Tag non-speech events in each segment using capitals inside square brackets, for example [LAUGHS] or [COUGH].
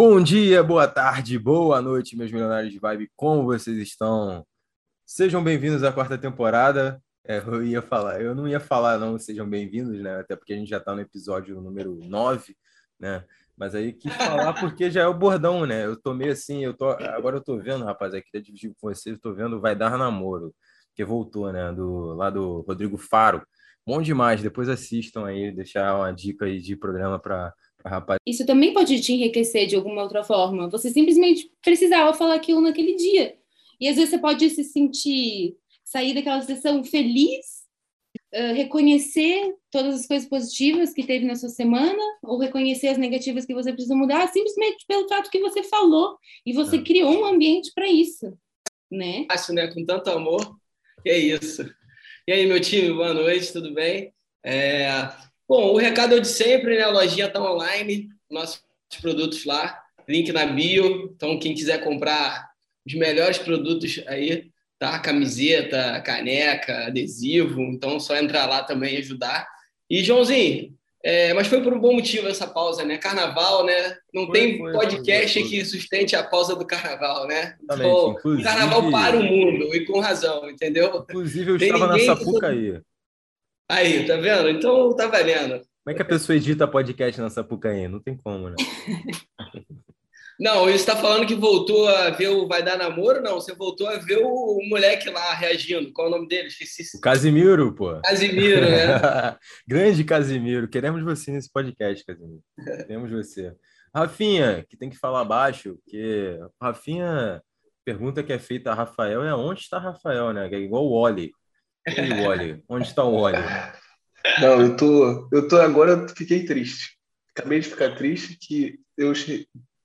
Bom dia, boa tarde, boa noite, meus milionários de vibe. Como vocês estão? Sejam bem-vindos à quarta temporada. É, eu ia falar, eu não ia falar, não, sejam bem-vindos, né? Até porque a gente já está no episódio número 9, né? Mas aí quis falar porque já é o bordão, né? Eu tô meio assim, eu tô. Agora eu tô vendo, rapaz, aqui queria dividir com vocês, eu tô vendo Vai Dar Namoro, que voltou, né? Do, lá do Rodrigo Faro. Bom demais, depois assistam aí, deixar uma dica aí de programa para rapaz. Isso também pode te enriquecer de alguma outra forma. Você simplesmente precisava falar aquilo naquele dia. E às vezes você pode se sentir, sair daquela sessão feliz, uh, reconhecer todas as coisas positivas que teve na sua semana, ou reconhecer as negativas que você precisa mudar, simplesmente pelo fato que você falou. E você é. criou um ambiente para isso. Né? Acho, né? Com tanto amor. Que é isso. E aí, meu time, boa noite, tudo bem? É... Bom, o recado é de sempre, né? A lojinha está online, nossos produtos lá, link na bio. Então, quem quiser comprar os melhores produtos aí, tá? Camiseta, caneca, adesivo. Então, só entrar lá também e ajudar. E, Joãozinho, é, mas foi por um bom motivo essa pausa, né? Carnaval, né? Não foi, tem foi, podcast foi, que sustente a pausa do carnaval, né? Então, o carnaval para o mundo, e com razão, entendeu? Inclusive, eu estava na Sapucaí. Aí, tá vendo? Então tá valendo. Como é que a pessoa edita podcast na Sapucaí? Não tem como, né? [LAUGHS] Não, você está falando que voltou a ver o Vai Dar Namoro? Não, você voltou a ver o, moleque lá reagindo. Qual é o nome dele? Esqueci. O Casimiro, pô. Casimiro, né? [LAUGHS] Grande Casimiro. Queremos você nesse podcast, Casimiro. Queremos você. Rafinha, que tem que falar baixo, porque Rafinha, pergunta que é feita a Rafael é onde está Rafael, né? É igual o Oli. E o Oli? Onde está o Oli? Não, eu tô, eu tô agora, eu fiquei triste. Acabei de ficar triste que eu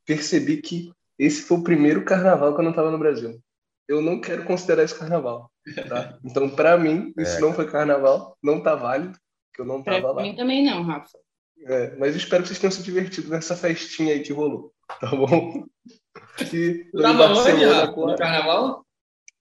percebi que esse foi o primeiro carnaval que eu não estava no Brasil. Eu não quero considerar esse carnaval, tá? Então, para mim, isso é. não foi carnaval, não tá válido, que eu não tava lá. Pra mim também não, Rafa. É, mas espero que vocês tenham se divertido nessa festinha aí que rolou, tá bom? [LAUGHS] Que tava onde, Rafa? No carnaval?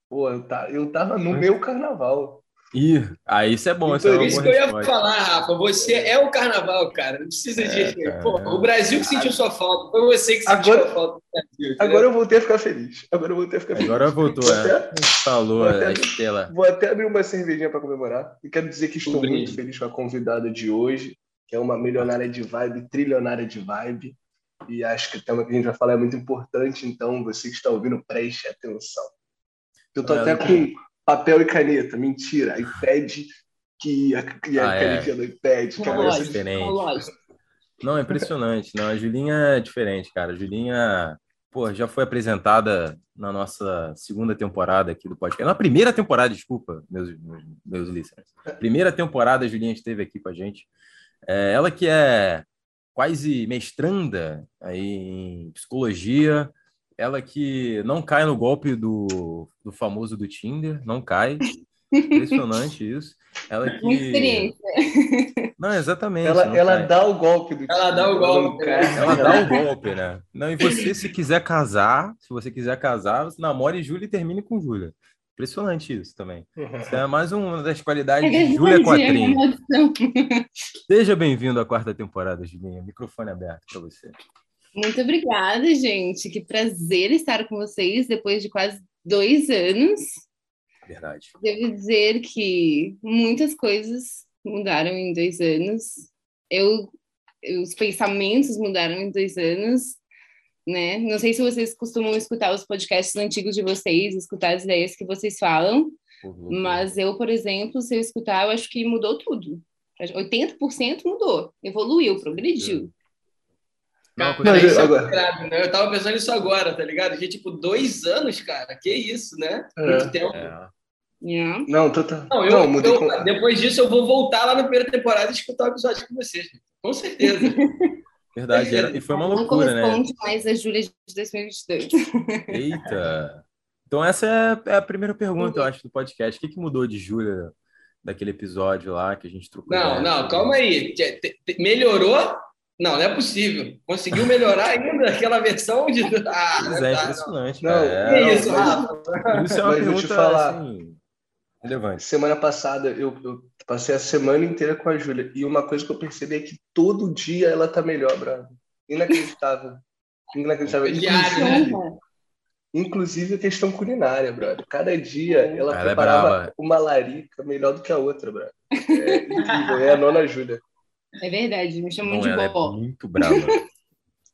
Pô, eu, tá, eu tava no meu carnaval. Ih, aí isso é bom. Então, é isso que eu ia falar, Rafa. Você é o carnaval, cara. Não precisa é, de. Pô, o Brasil que sentiu sua falta. Foi você que sentiu agora, a falta. Brasil, agora eu voltei a ficar feliz. Agora eu voltei a ficar feliz. Agora voltou, é. Falou, a estrela. Vou até abrir uma cervejinha para comemorar. E quero dizer que estou muito feliz com a convidada de hoje, que é uma milionária de vibe, trilionária de vibe. E acho que o tema que a gente vai falar é muito importante, então você que está ouvindo, preste atenção. Eu tô até com papel e caneta. Mentira, iPad que a, que a ah, canetinha é. do iPad. Que agora é diferente. Não, é impressionante. Não, a Julinha é diferente, cara. A Julinha, pô, já foi apresentada na nossa segunda temporada aqui do podcast. Na primeira temporada, desculpa, meus, meus, meus listeners. Primeira temporada, a Julinha esteve aqui com a gente. É, ela que é quase mestranda aí em psicologia, ela que não cai no golpe do, do famoso do Tinder, não cai. Impressionante [LAUGHS] isso. Ela que. Experiência. Não, exatamente. Ela, não ela dá o golpe do Ela dá o golpe. Ela, ela dá o golpe, né? Não, e você, se quiser casar, se você quiser casar, você namore Júlia e termine com Júlia. Impressionante isso também. Isso é mais uma das qualidades é de Júlia Quatrinho. Seja bem-vindo à quarta temporada, Julinha. Microfone aberto para você. Muito obrigada, gente. Que prazer estar com vocês depois de quase dois anos. Verdade. Devo dizer que muitas coisas mudaram em dois anos. Eu, os pensamentos mudaram em dois anos, né? Não sei se vocês costumam escutar os podcasts antigos de vocês, escutar as ideias que vocês falam, uhum. mas eu, por exemplo, se eu escutar, eu acho que mudou tudo. 80% mudou, evoluiu, progrediu. Cara, não, isso é agora... grave, né? Eu tava pensando nisso agora, tá ligado? Que tipo, dois anos, cara, que isso, né? É. Muito tempo. É. Yeah. Não, tô, tô... não, eu, não eu, com... depois disso eu vou voltar lá na primeira temporada e escutar o episódio com vocês, com certeza. [LAUGHS] Verdade, era, e foi uma loucura, né? Não corresponde mais a Júlia de 2022. [LAUGHS] Eita! Então essa é, é a primeira pergunta, eu acho, do podcast. O que, que mudou de Júlia daquele episódio lá que a gente trocou? Não, não, calma aí. Melhorou não, não é possível. Conseguiu melhorar ainda aquela versão de. [LAUGHS] Ah, é tá, impressionante. Não, é, é isso, Rafa. Isso é uma pergunta, te falar. Assim, relevante. Semana passada eu, eu, passei a semana inteira com a Júlia e uma coisa que eu percebi é que todo dia ela tá melhor, bravo. Inacreditável. [LAUGHS] Inacreditável. Inclusive, inclusive a questão culinária, brother. Cada dia ela, ela é preparava é uma larica melhor do que a outra, brother. É incrível. é a nona Júlia. É verdade, me chamam de vovó. É muito brava.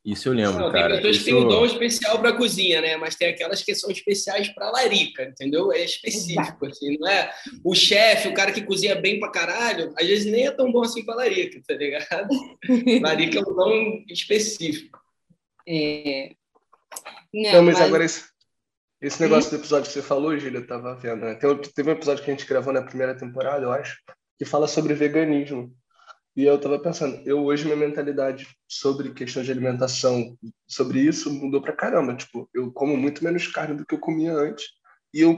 Isso eu lembro, não, cara. Tem pessoas que têm um dom especial para cozinha, né? Mas tem aquelas que são especiais para larica, entendeu? É específico, assim, não é? O chefe, o cara que cozinha bem para caralho, às vezes nem é tão bom assim para larica, tá ligado? [LAUGHS] larica é um dom específico. É... Não, não mas, mas, agora esse, esse negócio do episódio que você falou, Gília, eu tava vendo, né? Tem, teve um episódio que a gente gravou na primeira temporada, eu acho, que fala sobre veganismo. E eu estava pensando, eu hoje minha mentalidade sobre questão de alimentação, sobre isso mudou pra caramba. Tipo, eu como muito menos carne do que eu comia antes e eu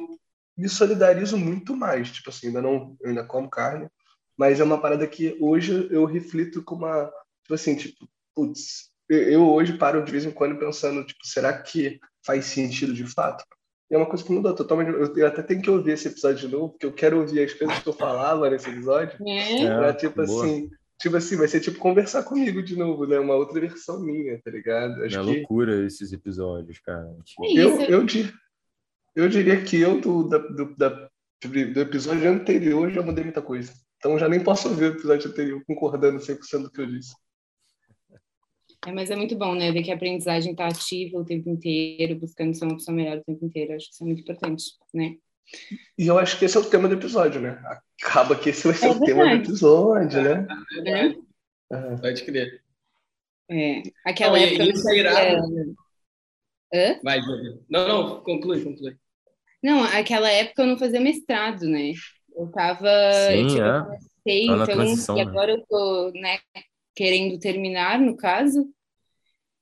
me solidarizo muito mais. Tipo assim, ainda não, eu ainda como carne, mas é uma parada que hoje eu reflito com uma, tipo assim, tipo, putz, eu hoje paro de vez em quando pensando, tipo, será que faz sentido de fato? E é uma coisa que mudou totalmente. Eu até tenho que ouvir esse episódio de novo, porque eu quero ouvir as coisas que eu falava nesse episódio. É. Pra, tipo boa. assim, tipo assim, vai ser tipo conversar comigo de novo, né? Uma outra versão minha, tá ligado? Acho é que... loucura esses episódios, cara. Tipo... Eu, eu, dir... eu diria que eu, do, da, do, da, do episódio anterior, já mudei muita coisa. Então já nem posso ver o episódio anterior concordando 100% do que eu disse. É, mas é muito bom, né? Ver que a aprendizagem está ativa o tempo inteiro, buscando ser uma pessoa melhor o tempo inteiro. Acho que isso é muito importante, né? E eu acho que esse é o tema do episódio, né? Acaba que esse vai ser é o tema do episódio, né? É. é. Pode crer. É. Aquela não, época. Isso é irado. Hã? Vai, Não, não, conclui, conclui. Não, aquela época eu não fazia mestrado, né? Eu tava. Sim, eu tinha, é. comecei, então, e né? agora eu tô, né, querendo terminar, no caso.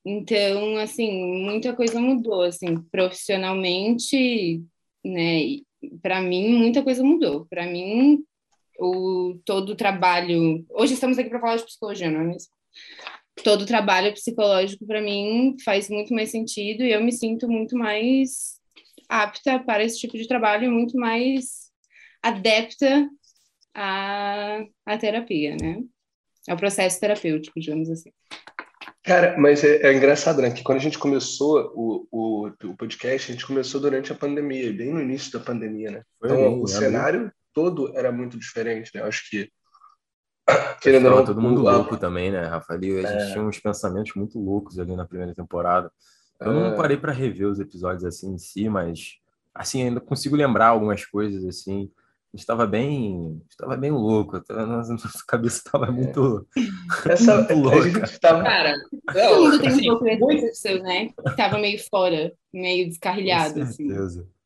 Então, assim, muita coisa mudou, assim, profissionalmente, né? Para mim, muita coisa mudou. Para mim, o todo o trabalho. Hoje estamos aqui para falar de psicologia, não é mesmo? Todo o trabalho psicológico para mim faz muito mais sentido e eu me sinto muito mais apta para esse tipo de trabalho, muito mais adepta à, à terapia, né? É o processo terapêutico, digamos assim. Cara, mas é, é, engraçado, né? Que quando a gente começou o, o, o, podcast, a gente começou durante a pandemia, bem no início da pandemia, né? Foi então, o cenário todo era muito diferente, né? Eu acho que. Querendo ou não. todo mundo louco também, né, Rafa? Ali, a gente é... tinha uns pensamentos muito loucos ali na primeira temporada. Eu não é. parei para rever os episódios assim em si, mas assim ainda consigo lembrar algumas coisas assim estava bem, estava bem louco, [LAUGHS] nossa cabeça estava é. muito, Essa, muito louca. Tava... Cara, todo mundo tem um assim, pouco desse muito... né? [LAUGHS] Estava meio fora, meio descarrilhado. Com assim. certeza. Assim.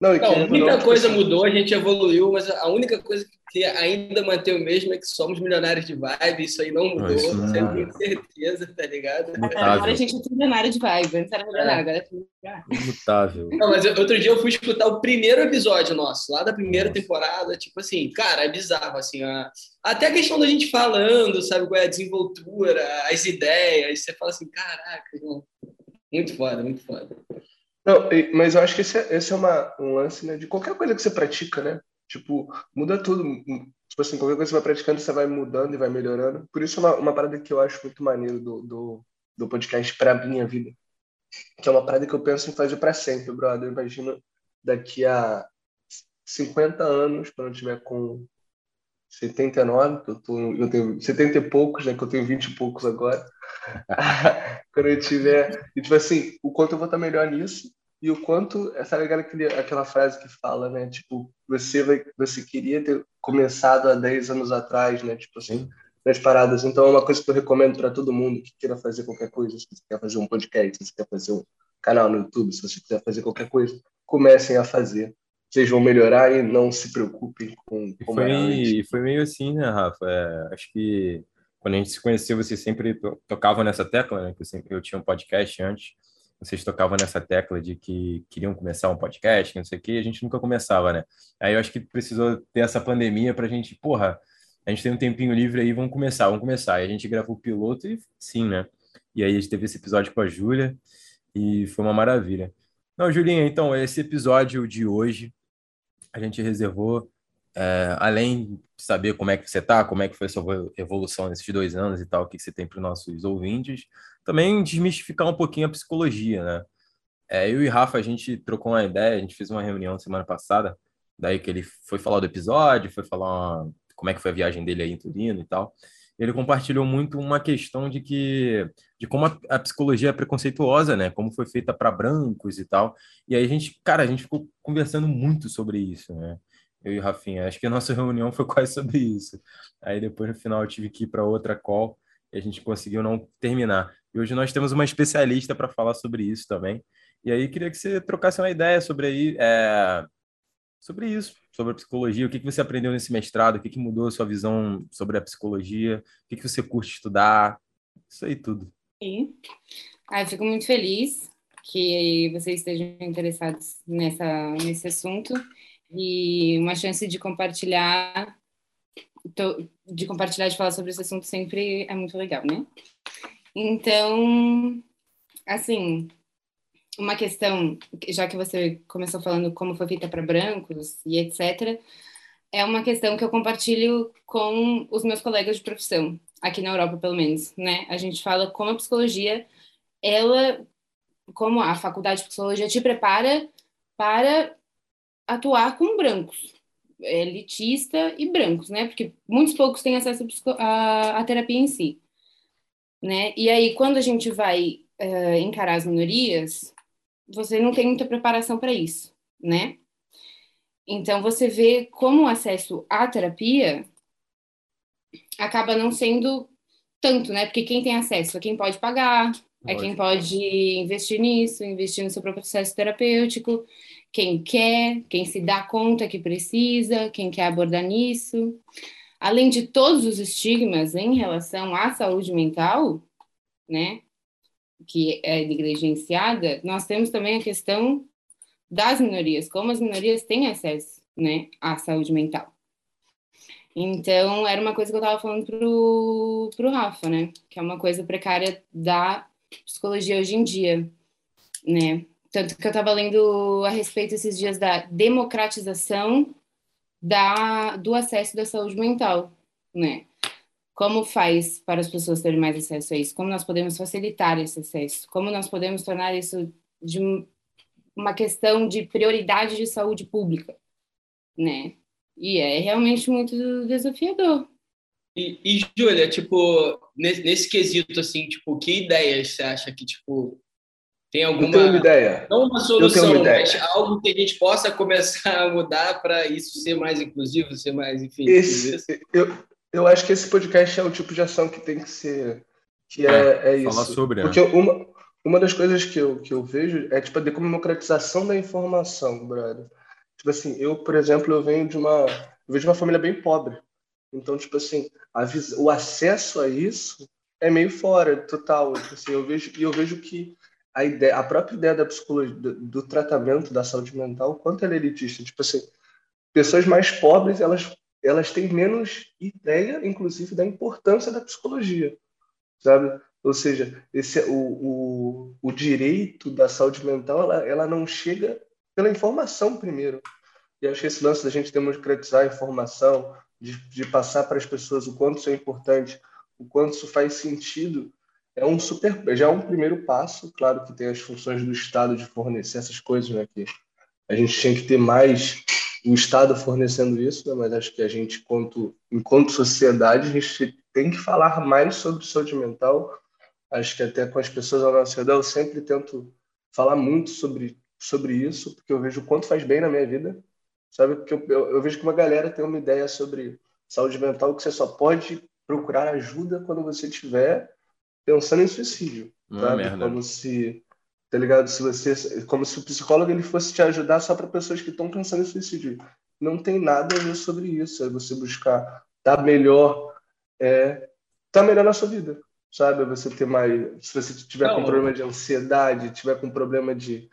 Não, não muita não, coisa mudou, a gente evoluiu, mas a única coisa que ainda mantém o mesmo é que somos milionários de vibe, isso aí não mudou, isso não... você tem certeza, tá ligado? Agora a gente é milionário de vibe, antes era milionário, é. agora é tudo Imutável. Não, mas outro dia eu fui escutar o primeiro episódio nosso, lá da primeira Nossa. temporada, tipo assim, cara, é bizarro, assim, a... até a questão da gente falando, sabe, qual é a desenvoltura, as ideias, você fala assim, caraca, irmão, muito foda, muito foda. Não, mas eu acho que esse é, esse é uma, um lance né, de qualquer coisa que você pratica, né? Tipo, muda tudo. Tipo assim, qualquer coisa que você vai praticando, você vai mudando e vai melhorando. Por isso, uma, uma parada que eu acho muito maneiro do, do, do podcast pra minha vida, que é uma parada que eu penso em fazer para sempre, brother. Eu imagino daqui a 50 anos, quando eu tiver com 79, que eu, tô, eu tenho 70 e poucos, né? Que eu tenho 20 e poucos agora. [LAUGHS] quando eu tiver. E, tipo assim, o quanto eu vou estar melhor nisso e o quanto. Essa é aquele, aquela frase que fala, né? Tipo, você, vai, você queria ter começado há 10 anos atrás, né? Tipo assim, nas paradas. Então é uma coisa que eu recomendo para todo mundo que queira fazer qualquer coisa. Se você quer fazer um podcast, se você quer fazer um canal no YouTube, se você quiser fazer qualquer coisa, comecem a fazer. Vocês vão melhorar e não se preocupem com como foi, foi meio assim, né, Rafa? É, acho que quando a gente se conheceu, você sempre tocava nessa tecla, né? Que eu, sempre, eu tinha um podcast antes, vocês tocavam nessa tecla de que queriam começar um podcast, não sei o que, e a gente nunca começava, né? Aí eu acho que precisou ter essa pandemia para a gente, porra, a gente tem um tempinho livre aí, vamos começar, vamos começar. E a gente gravou o piloto e sim, né? E aí a gente teve esse episódio com a Júlia e foi uma maravilha. Não, Julinha, então, esse episódio de hoje a gente reservou é, além de saber como é que você está, como é que foi a sua evolução nesses dois anos e tal, o que você tem para os nossos ouvintes, também desmistificar um pouquinho a psicologia, né? É, eu e Rafa, a gente trocou uma ideia, a gente fez uma reunião semana passada, daí que ele foi falar do episódio, foi falar uma, como é que foi a viagem dele aí em Turino e tal. Ele compartilhou muito uma questão de que de como a, a psicologia é preconceituosa, né? Como foi feita para brancos e tal. E aí a gente, cara, a gente ficou conversando muito sobre isso, né? eu e o Rafinha. Acho que a nossa [LAUGHS] reunião foi quase sobre isso. Aí depois no final eu tive que ir para outra call e a gente conseguiu não terminar. E hoje nós temos uma especialista para falar sobre isso também. E aí queria que você trocasse uma ideia sobre aí, é, sobre isso, sobre a psicologia, o que, que você aprendeu nesse mestrado, o que, que mudou a sua visão sobre a psicologia, o que, que você curte estudar, isso aí tudo. Sim. Ah, eu fico muito feliz que vocês estejam interessados nessa, nesse assunto e uma chance de compartilhar de compartilhar de falar sobre esse assunto sempre é muito legal, né? Então, assim, uma questão, já que você começou falando como foi feita para brancos e etc, é uma questão que eu compartilho com os meus colegas de profissão, aqui na Europa pelo menos, né? A gente fala como a psicologia, ela, como a faculdade de psicologia te prepara para atuar com brancos, elitista e brancos, né? Porque muitos poucos têm acesso à, terapia em si, né? E aí, quando a gente vai uh, encarar as minorias, você não tem muita preparação para isso, né? Então, você vê como o acesso à terapia acaba não sendo tanto, né? Porque quem tem acesso é quem pode pagar, é quem pode investir nisso, investir no seu próprio processo terapêutico quem quer, quem se dá conta que precisa, quem quer abordar nisso. Além de todos os estigmas em relação à saúde mental, né, que é negligenciada, nós temos também a questão das minorias, como as minorias têm acesso, né, à saúde mental. Então, era uma coisa que eu estava falando pro, pro Rafa, né, que é uma coisa precária da psicologia hoje em dia, né, tanto que eu estava lendo a respeito esses dias da democratização da, do acesso da saúde mental, né? Como faz para as pessoas terem mais acesso a isso? Como nós podemos facilitar esse acesso? Como nós podemos tornar isso de uma questão de prioridade de saúde pública, né? E é realmente muito desafiador. E, e Júlia, tipo, nesse, nesse quesito, assim, tipo, que ideias você acha que, tipo, tem alguma eu tenho uma ideia. Não uma solução, uma mas algo que a gente possa começar a mudar para isso ser mais inclusivo, ser mais, enfim. Esse, eu, eu acho que esse podcast é o tipo de ação que tem que ser. Que é, é, é isso. Falar sobre, Porque uma, uma das coisas que eu, que eu vejo é tipo a democratização da informação, brother. Tipo assim, eu, por exemplo, eu venho de uma, eu venho de uma família bem pobre. Então, tipo assim, a, o acesso a isso é meio fora, total. Tipo assim, eu vejo, e eu vejo que a, ideia, a própria ideia da psicologia, do, do, tratamento da saúde mental, quanto ela é elitista. Tipo assim, pessoas mais pobres, elas, elas têm menos ideia, inclusive, da importância da psicologia, sabe? Ou seja, esse, o, o, o direito da saúde mental, ela, ela não chega pela informação primeiro. E acho que esse lance da gente democratizar a informação, de, de passar para as pessoas o quanto isso é importante, o quanto isso faz sentido, é um super, já é um primeiro passo. Claro que tem as funções do Estado de fornecer essas coisas, né? Que a gente tinha que ter mais o Estado fornecendo isso, né? mas acho que a gente, enquanto, enquanto sociedade, a gente tem que falar mais sobre saúde mental. Acho que até com as pessoas ao nosso redor, eu sempre tento falar muito sobre, sobre isso, porque eu vejo o quanto faz bem na minha vida, sabe? Porque eu, eu, eu vejo que uma galera tem uma ideia sobre saúde mental que você só pode procurar ajuda quando você tiver pensando em suicídio. Uma sabe? merda. Como se, tá ligado? Se você, como se o psicólogo ele fosse te ajudar só para pessoas que estão pensando em suicídio. Não tem nada a ver sobre isso. É você buscar estar tá melhor, é, tá melhor na sua vida, sabe? Você ter mais, se você tiver Não, com problema de ansiedade, tiver com problema de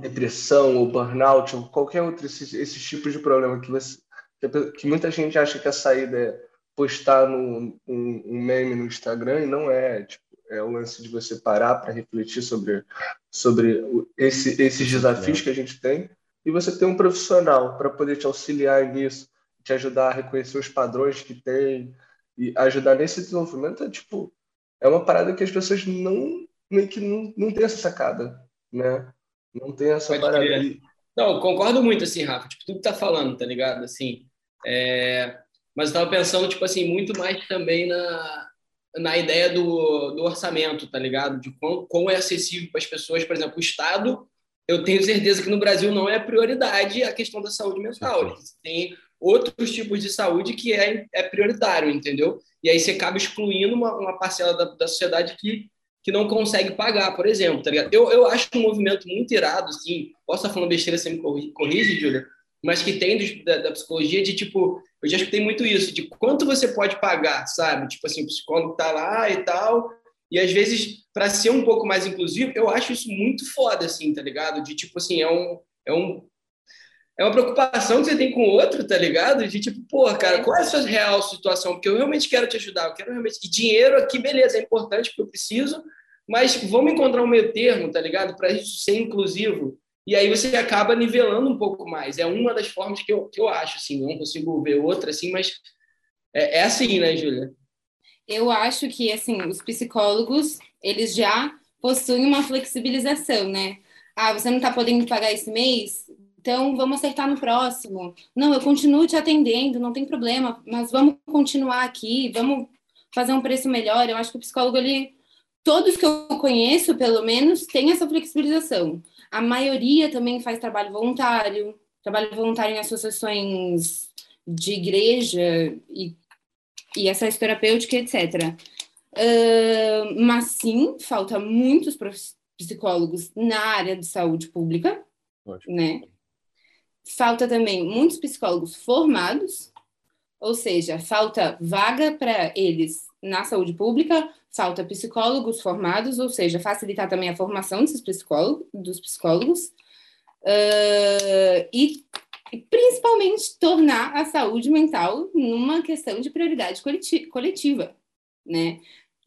depressão ou burnout ou qualquer outro esses, esses tipos de problema que você que muita gente acha que a saída é postar no, um, um, meme no Instagram e não é. Tipo, é o lance de você parar para refletir sobre, sobre esse, esses desafios que a gente tem. e você tem um profissional para poder te auxiliar nisso, te ajudar a reconhecer os padrões que tem e ajudar nesse desenvolvimento, é tipo, é uma parada que as pessoas não meio que não, não tem essa sacada, né? Não tem essa Pode parada. aí. Não, concordo muito, assim, Rafa, tipo, tudo que tá falando, tá ligado? Assim, é... mas eu tava pensando, tipo assim, muito mais também na, na ideia do, do orçamento, tá ligado? De quão, quão é acessível para as pessoas, por exemplo, o Estado, eu tenho certeza que no Brasil não é prioridade a questão da saúde mental. Tem outros tipos de saúde que é, é prioritário, entendeu? E aí você acaba excluindo uma, uma parcela da, da sociedade que que não consegue pagar, por exemplo, tá ligado? Eu, eu acho um movimento muito irado, assim, posso estar falando besteira, você me corrige, Júlia, mas que tem do, da, da, psicologia de, tipo, eu já escutei muito isso, de quanto você pode pagar, sabe? Tipo assim, o psicólogo tá lá e tal, e às vezes, para ser um pouco mais inclusivo, eu acho isso muito foda, assim, tá ligado? De, tipo assim, é um, é um é uma preocupação que você tem com o outro, tá ligado? De tipo, pô, cara, qual é a sua real situação? Porque eu realmente quero te ajudar, eu quero realmente. E dinheiro aqui, beleza, é importante porque eu preciso, mas vamos encontrar um meio termo, tá ligado? Para isso ser inclusivo. E aí você acaba nivelando um pouco mais. É uma das formas que eu, que eu acho, assim, não consigo ver outra, assim, mas é, é assim, né, Júlia? Eu acho que, assim, os psicólogos, eles já possuem uma flexibilização, né? Ah, você não está podendo pagar esse mês? Então, vamos acertar no próximo. Não, eu continuo te atendendo, não tem problema, mas vamos continuar aqui, vamos fazer um preço melhor. Eu acho que o psicólogo, ele, todos que eu conheço, pelo menos, tem essa flexibilização. A maioria também faz trabalho voluntário, trabalho voluntário em associações de igreja e, e acesso terapêutica, etc. Uh, mas sim, falta muitos psicólogos na área de saúde pública, né? falta também muitos psicólogos formados, ou seja, falta vaga para eles na saúde pública, falta psicólogos formados, ou seja, facilitar também a formação desses psicólogos, dos psicólogos, uh, e, e principalmente tornar a saúde mental numa questão de prioridade coletiva, né?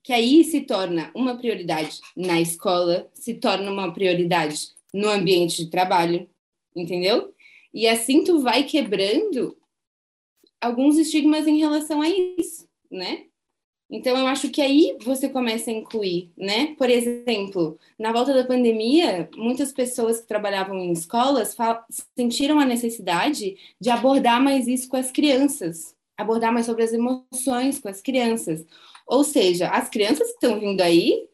Que aí se torna uma prioridade na escola, se torna uma prioridade no ambiente de trabalho, entendeu? E assim tu vai quebrando alguns estigmas em relação a isso, né? Então eu acho que aí você começa a incluir, né? Por exemplo, na volta da pandemia, muitas pessoas que trabalhavam em escolas sentiram a necessidade de abordar mais isso com as crianças, abordar mais sobre as emoções com as crianças. Ou seja, as crianças que estão vindo aí,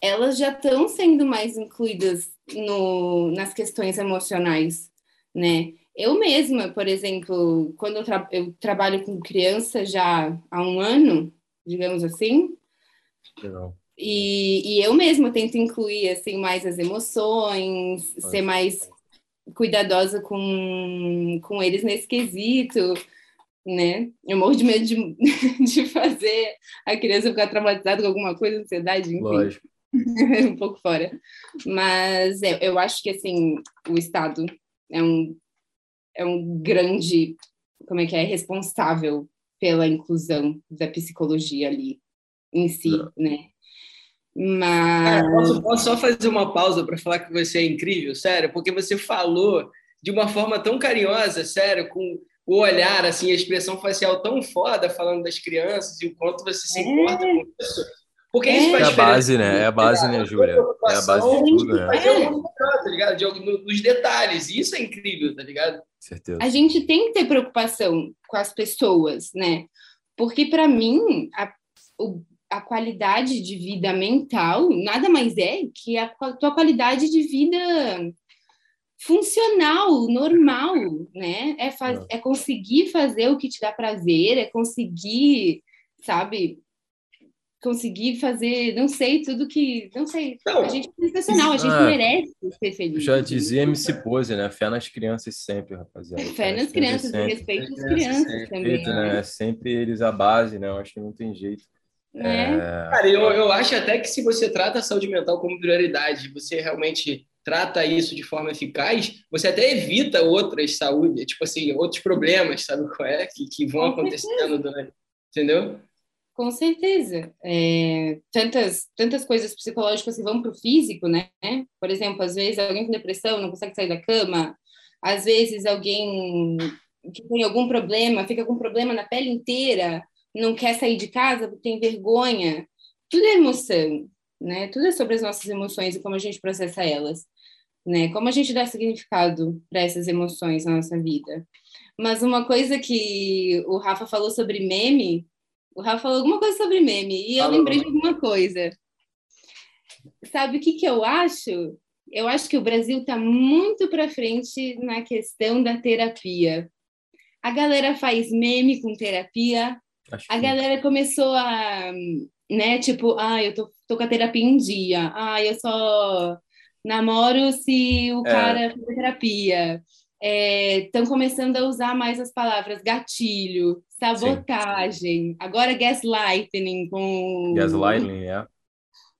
elas já estão sendo mais incluídas no, nas questões emocionais, né? Eu mesma, por exemplo, quando eu, tra eu trabalho com criança já há um ano, digamos assim, Legal. E, e eu mesma tento incluir assim mais as emoções, ser mais cuidadosa com, com eles nesse quesito, né? Eu morro de medo de, [LAUGHS] de fazer a criança ficar traumatizada com alguma coisa, ansiedade, enfim. Lógico. [LAUGHS] um pouco fora. Mas é, eu acho que assim, o Estado é um é um grande, como é que é, responsável pela inclusão da psicologia ali em si, Não. né? Mas. Cara, posso, posso só fazer uma pausa para falar que você é incrível, sério, porque você falou de uma forma tão carinhosa, sério, com o olhar, assim, a expressão facial tão foda falando das crianças e o quanto você se importa é. com isso. Porque isso faz é a base, né? É a base, né, Júlia? É a base de tudo, né? É. Tá ligado? De, nos detalhes. E isso é incrível, tá ligado? Certeza. A gente tem que ter preocupação com as pessoas, né? Porque, para mim, a, o, a qualidade de vida mental nada mais é que a tua qualidade de vida funcional, normal, né? É, faz, é. é conseguir fazer o que te dá prazer, é conseguir, sabe, conseguir fazer, não sei, tudo que. Não sei. Não. A gente é sensacional, a gente ah, merece ser feliz. Já dizia MC Pose, né? Fé nas crianças sempre, rapaziada. Fé, Fé nas crianças, sempre. respeito às crianças sempre. também. né? É sempre eles a base, né? Eu acho que não tem jeito. É. É... Cara, eu, eu acho até que se você trata a saúde mental como prioridade, você realmente trata isso de forma eficaz, você até evita outras saúde, tipo assim, outros problemas, sabe qual é? Que, que vão acontecendo durante. Entendeu? Com certeza. É, tantas, tantas coisas psicológicas que vão para o físico, né? Por exemplo, às vezes alguém com depressão não consegue sair da cama, às vezes alguém que tem algum problema, fica com problema na pele inteira, não quer sair de casa porque tem vergonha. Tudo é emoção, né? Tudo é sobre as nossas emoções e como a gente processa elas, né? Como a gente dá significado para essas emoções na nossa vida. Mas uma coisa que o Rafa falou sobre meme, o Rafa falou alguma coisa sobre meme e eu lembrei de alguma coisa. Sabe o que que eu acho? Eu acho que o Brasil está muito para frente na questão da terapia. A galera faz meme com terapia. Acho A que- galera começou a, né, tipo, ah, eu tô, tô com a terapia em dia. Ah, eu só namoro se o É. cara fizer terapia. Estão começando a usar mais as palavras gatilho, sabotagem, agora gaslighting com, Gaslighting, é.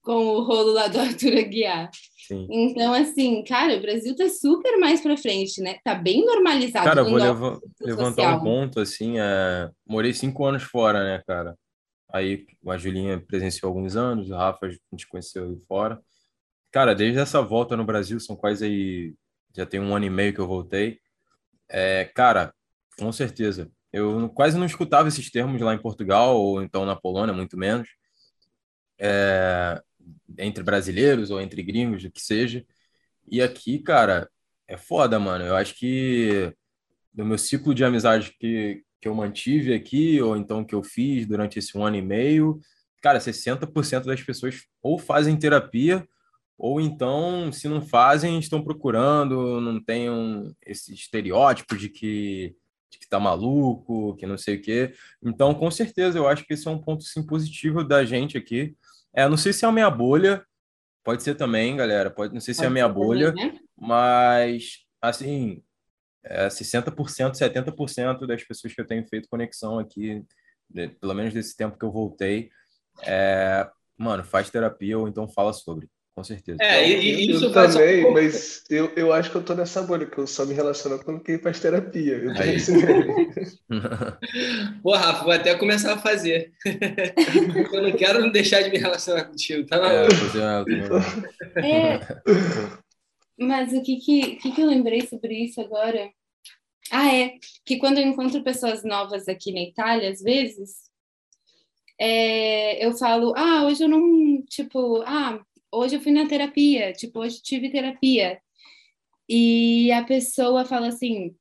com o rolo lá do Arthur Aguiar. Sim. Então, assim, cara, o Brasil tá super mais pra frente, né? Tá bem normalizado. Cara, vou leva- levantar social. um ponto, assim, é... morei cinco anos fora, né, cara? Aí a Julinha presenciou alguns anos, o Rafa a gente conheceu aí fora. Cara, desde essa volta no Brasil, são quase aí, já tem um ano e meio que eu voltei. É, cara, com certeza. Eu quase não escutava esses termos lá em Portugal, ou então na Polônia, muito menos. É, entre brasileiros ou entre gringos, o que seja. E aqui, cara, é foda, mano. Eu acho que do meu ciclo de amizade que, que eu mantive aqui, ou então que eu fiz durante esse um ano e meio, cara, 60% das pessoas ou fazem terapia, ou então, se não fazem, estão procurando, não tem um, esse estereótipo de que, de que tá maluco, que não sei o quê. Então, com certeza, eu acho que esse é um ponto sim, positivo da gente aqui. É, não sei se é a minha bolha, pode ser também, galera, pode, não sei se é a Pode minha ser também, bolha, né? mas, assim, é 60%, 70% das pessoas que eu tenho feito conexão aqui, de- pelo menos desse tempo que eu voltei, é, mano, faz terapia ou então fala sobre, com certeza. É, e, e isso eu só- também, mas eu, eu acho que eu tô nessa bolha, que eu só me relaciono com quem faz terapia. Eu tô nesse. [LAUGHS] Pô, Rafa, vou até começar a fazer. [LAUGHS] eu não quero deixar de me relacionar contigo, tá É, maluco? pois é, eu É, mas o que que, que que eu lembrei sobre isso agora? Ah, é, que quando eu encontro pessoas novas aqui na Itália, às vezes, é, eu falo, ah, hoje eu não, tipo, ah, hoje eu fui na terapia, tipo, hoje tive terapia. E a pessoa fala assim,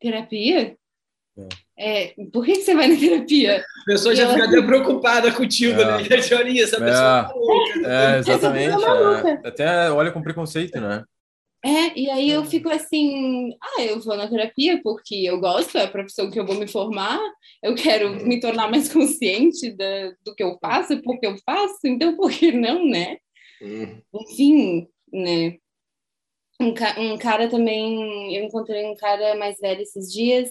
terapia? É, por que, que você vai na terapia? A pessoa já E ela- fica até preocupada contigo, É. né? [LAUGHS] Já olha essa pessoa É. tá louca. É, exatamente. Pessoa é maluca. é. Até olha com preconceito, né? É, e aí eu fico assim, ah, eu vou na terapia porque eu gosto, é a profissão que eu vou me formar, eu quero me tornar mais consciente da, do que eu faço e por que eu faço, então por que não, né? Hum. Enfim, né? Um, ca- um cara também, eu encontrei um cara mais velho esses dias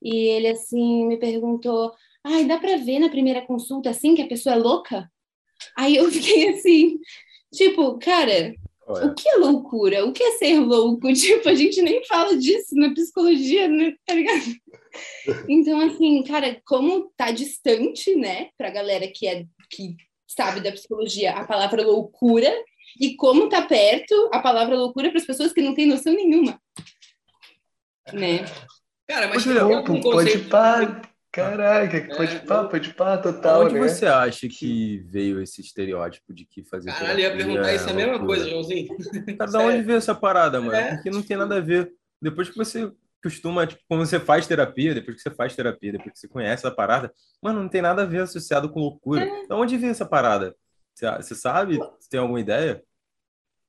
e ele assim me perguntou, ai, dá pra ver na primeira consulta assim que a pessoa é louca? Aí eu [LAUGHS] fiquei assim, tipo, cara, Olha, o que é loucura? O que é ser louco? [LAUGHS] Tipo, a gente nem fala disso na psicologia, né? Tá ligado? [LAUGHS] Então, assim, cara, como tá distante, né, pra galera que é que sabe da psicologia, a palavra loucura, e como tá perto a palavra loucura para as pessoas que não têm noção nenhuma. Né? Cara, mas Ô, tem algum Pô, pode conceito... pá. Caraca, É, pode pá, pode pá, total, onde né? você acha que veio esse estereótipo de que fazer Caralho, eu ia perguntar é isso a mesma loucura? coisa, Joãozinho. Cara, da onde [LAUGHS] veio essa parada, mano? É. Porque não tem nada a ver. Depois que você costuma, tipo, quando você faz terapia, depois que você faz terapia, depois que você conhece a parada, mano, não tem nada a ver associado com loucura. É. Da onde veio essa parada? Você, você sabe? Você tem alguma ideia?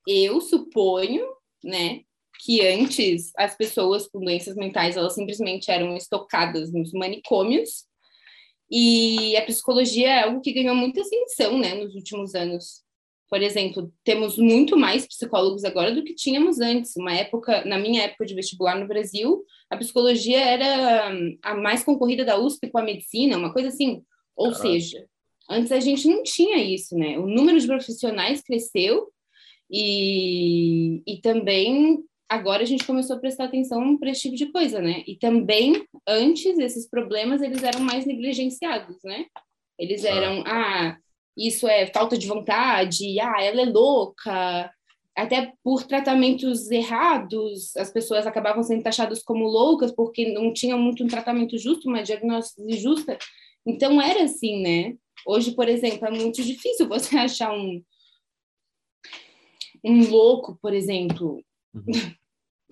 Eu suponho, né, que antes as pessoas com doenças mentais elas simplesmente eram estocadas nos manicômios e a psicologia é algo que ganhou muita ascensão, né, nos últimos anos. Por exemplo, temos muito mais psicólogos agora do que tínhamos antes. Uma época, na minha época de vestibular no Brasil, a psicologia era hum, a mais concorrida da USP com a medicina, uma coisa assim. Ou Caraca. seja, antes a gente não tinha isso, né? O número de profissionais cresceu e, e também agora a gente começou a prestar atenção para esse tipo de coisa, né? E também antes esses problemas eles eram mais negligenciados, né? Eles eram, ah, isso é falta de vontade, ah, ela é louca, até por tratamentos errados, as pessoas acabavam sendo taxadas como loucas porque não tinham muito um tratamento justo, uma diagnóstico justa. Então era assim, né? Hoje, por exemplo, é muito difícil você [LAUGHS] achar um um louco, por exemplo. Uhum. [LAUGHS]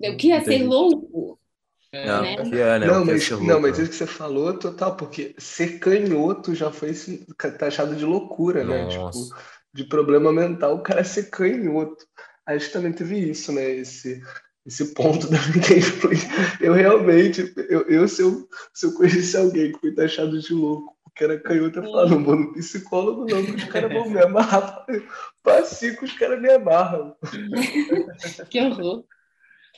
O que é ser louco? Não, né? É, né? não, mas, não, mas isso que você falou é total, porque ser canhoto já foi taxado de loucura, né? Nossa. né? Tipo, de problema mental, o cara ser canhoto. A gente também teve isso, né? Esse, esse ponto [LAUGHS] da vida Eu realmente, eu, eu, se, eu se eu conhecesse alguém que foi taxado de louco, que era canhoto, eu falava, não vou no psicólogo não, porque os caras vão me amarrar. [LAUGHS] Passico, os caras me amarram. [LAUGHS] que horror.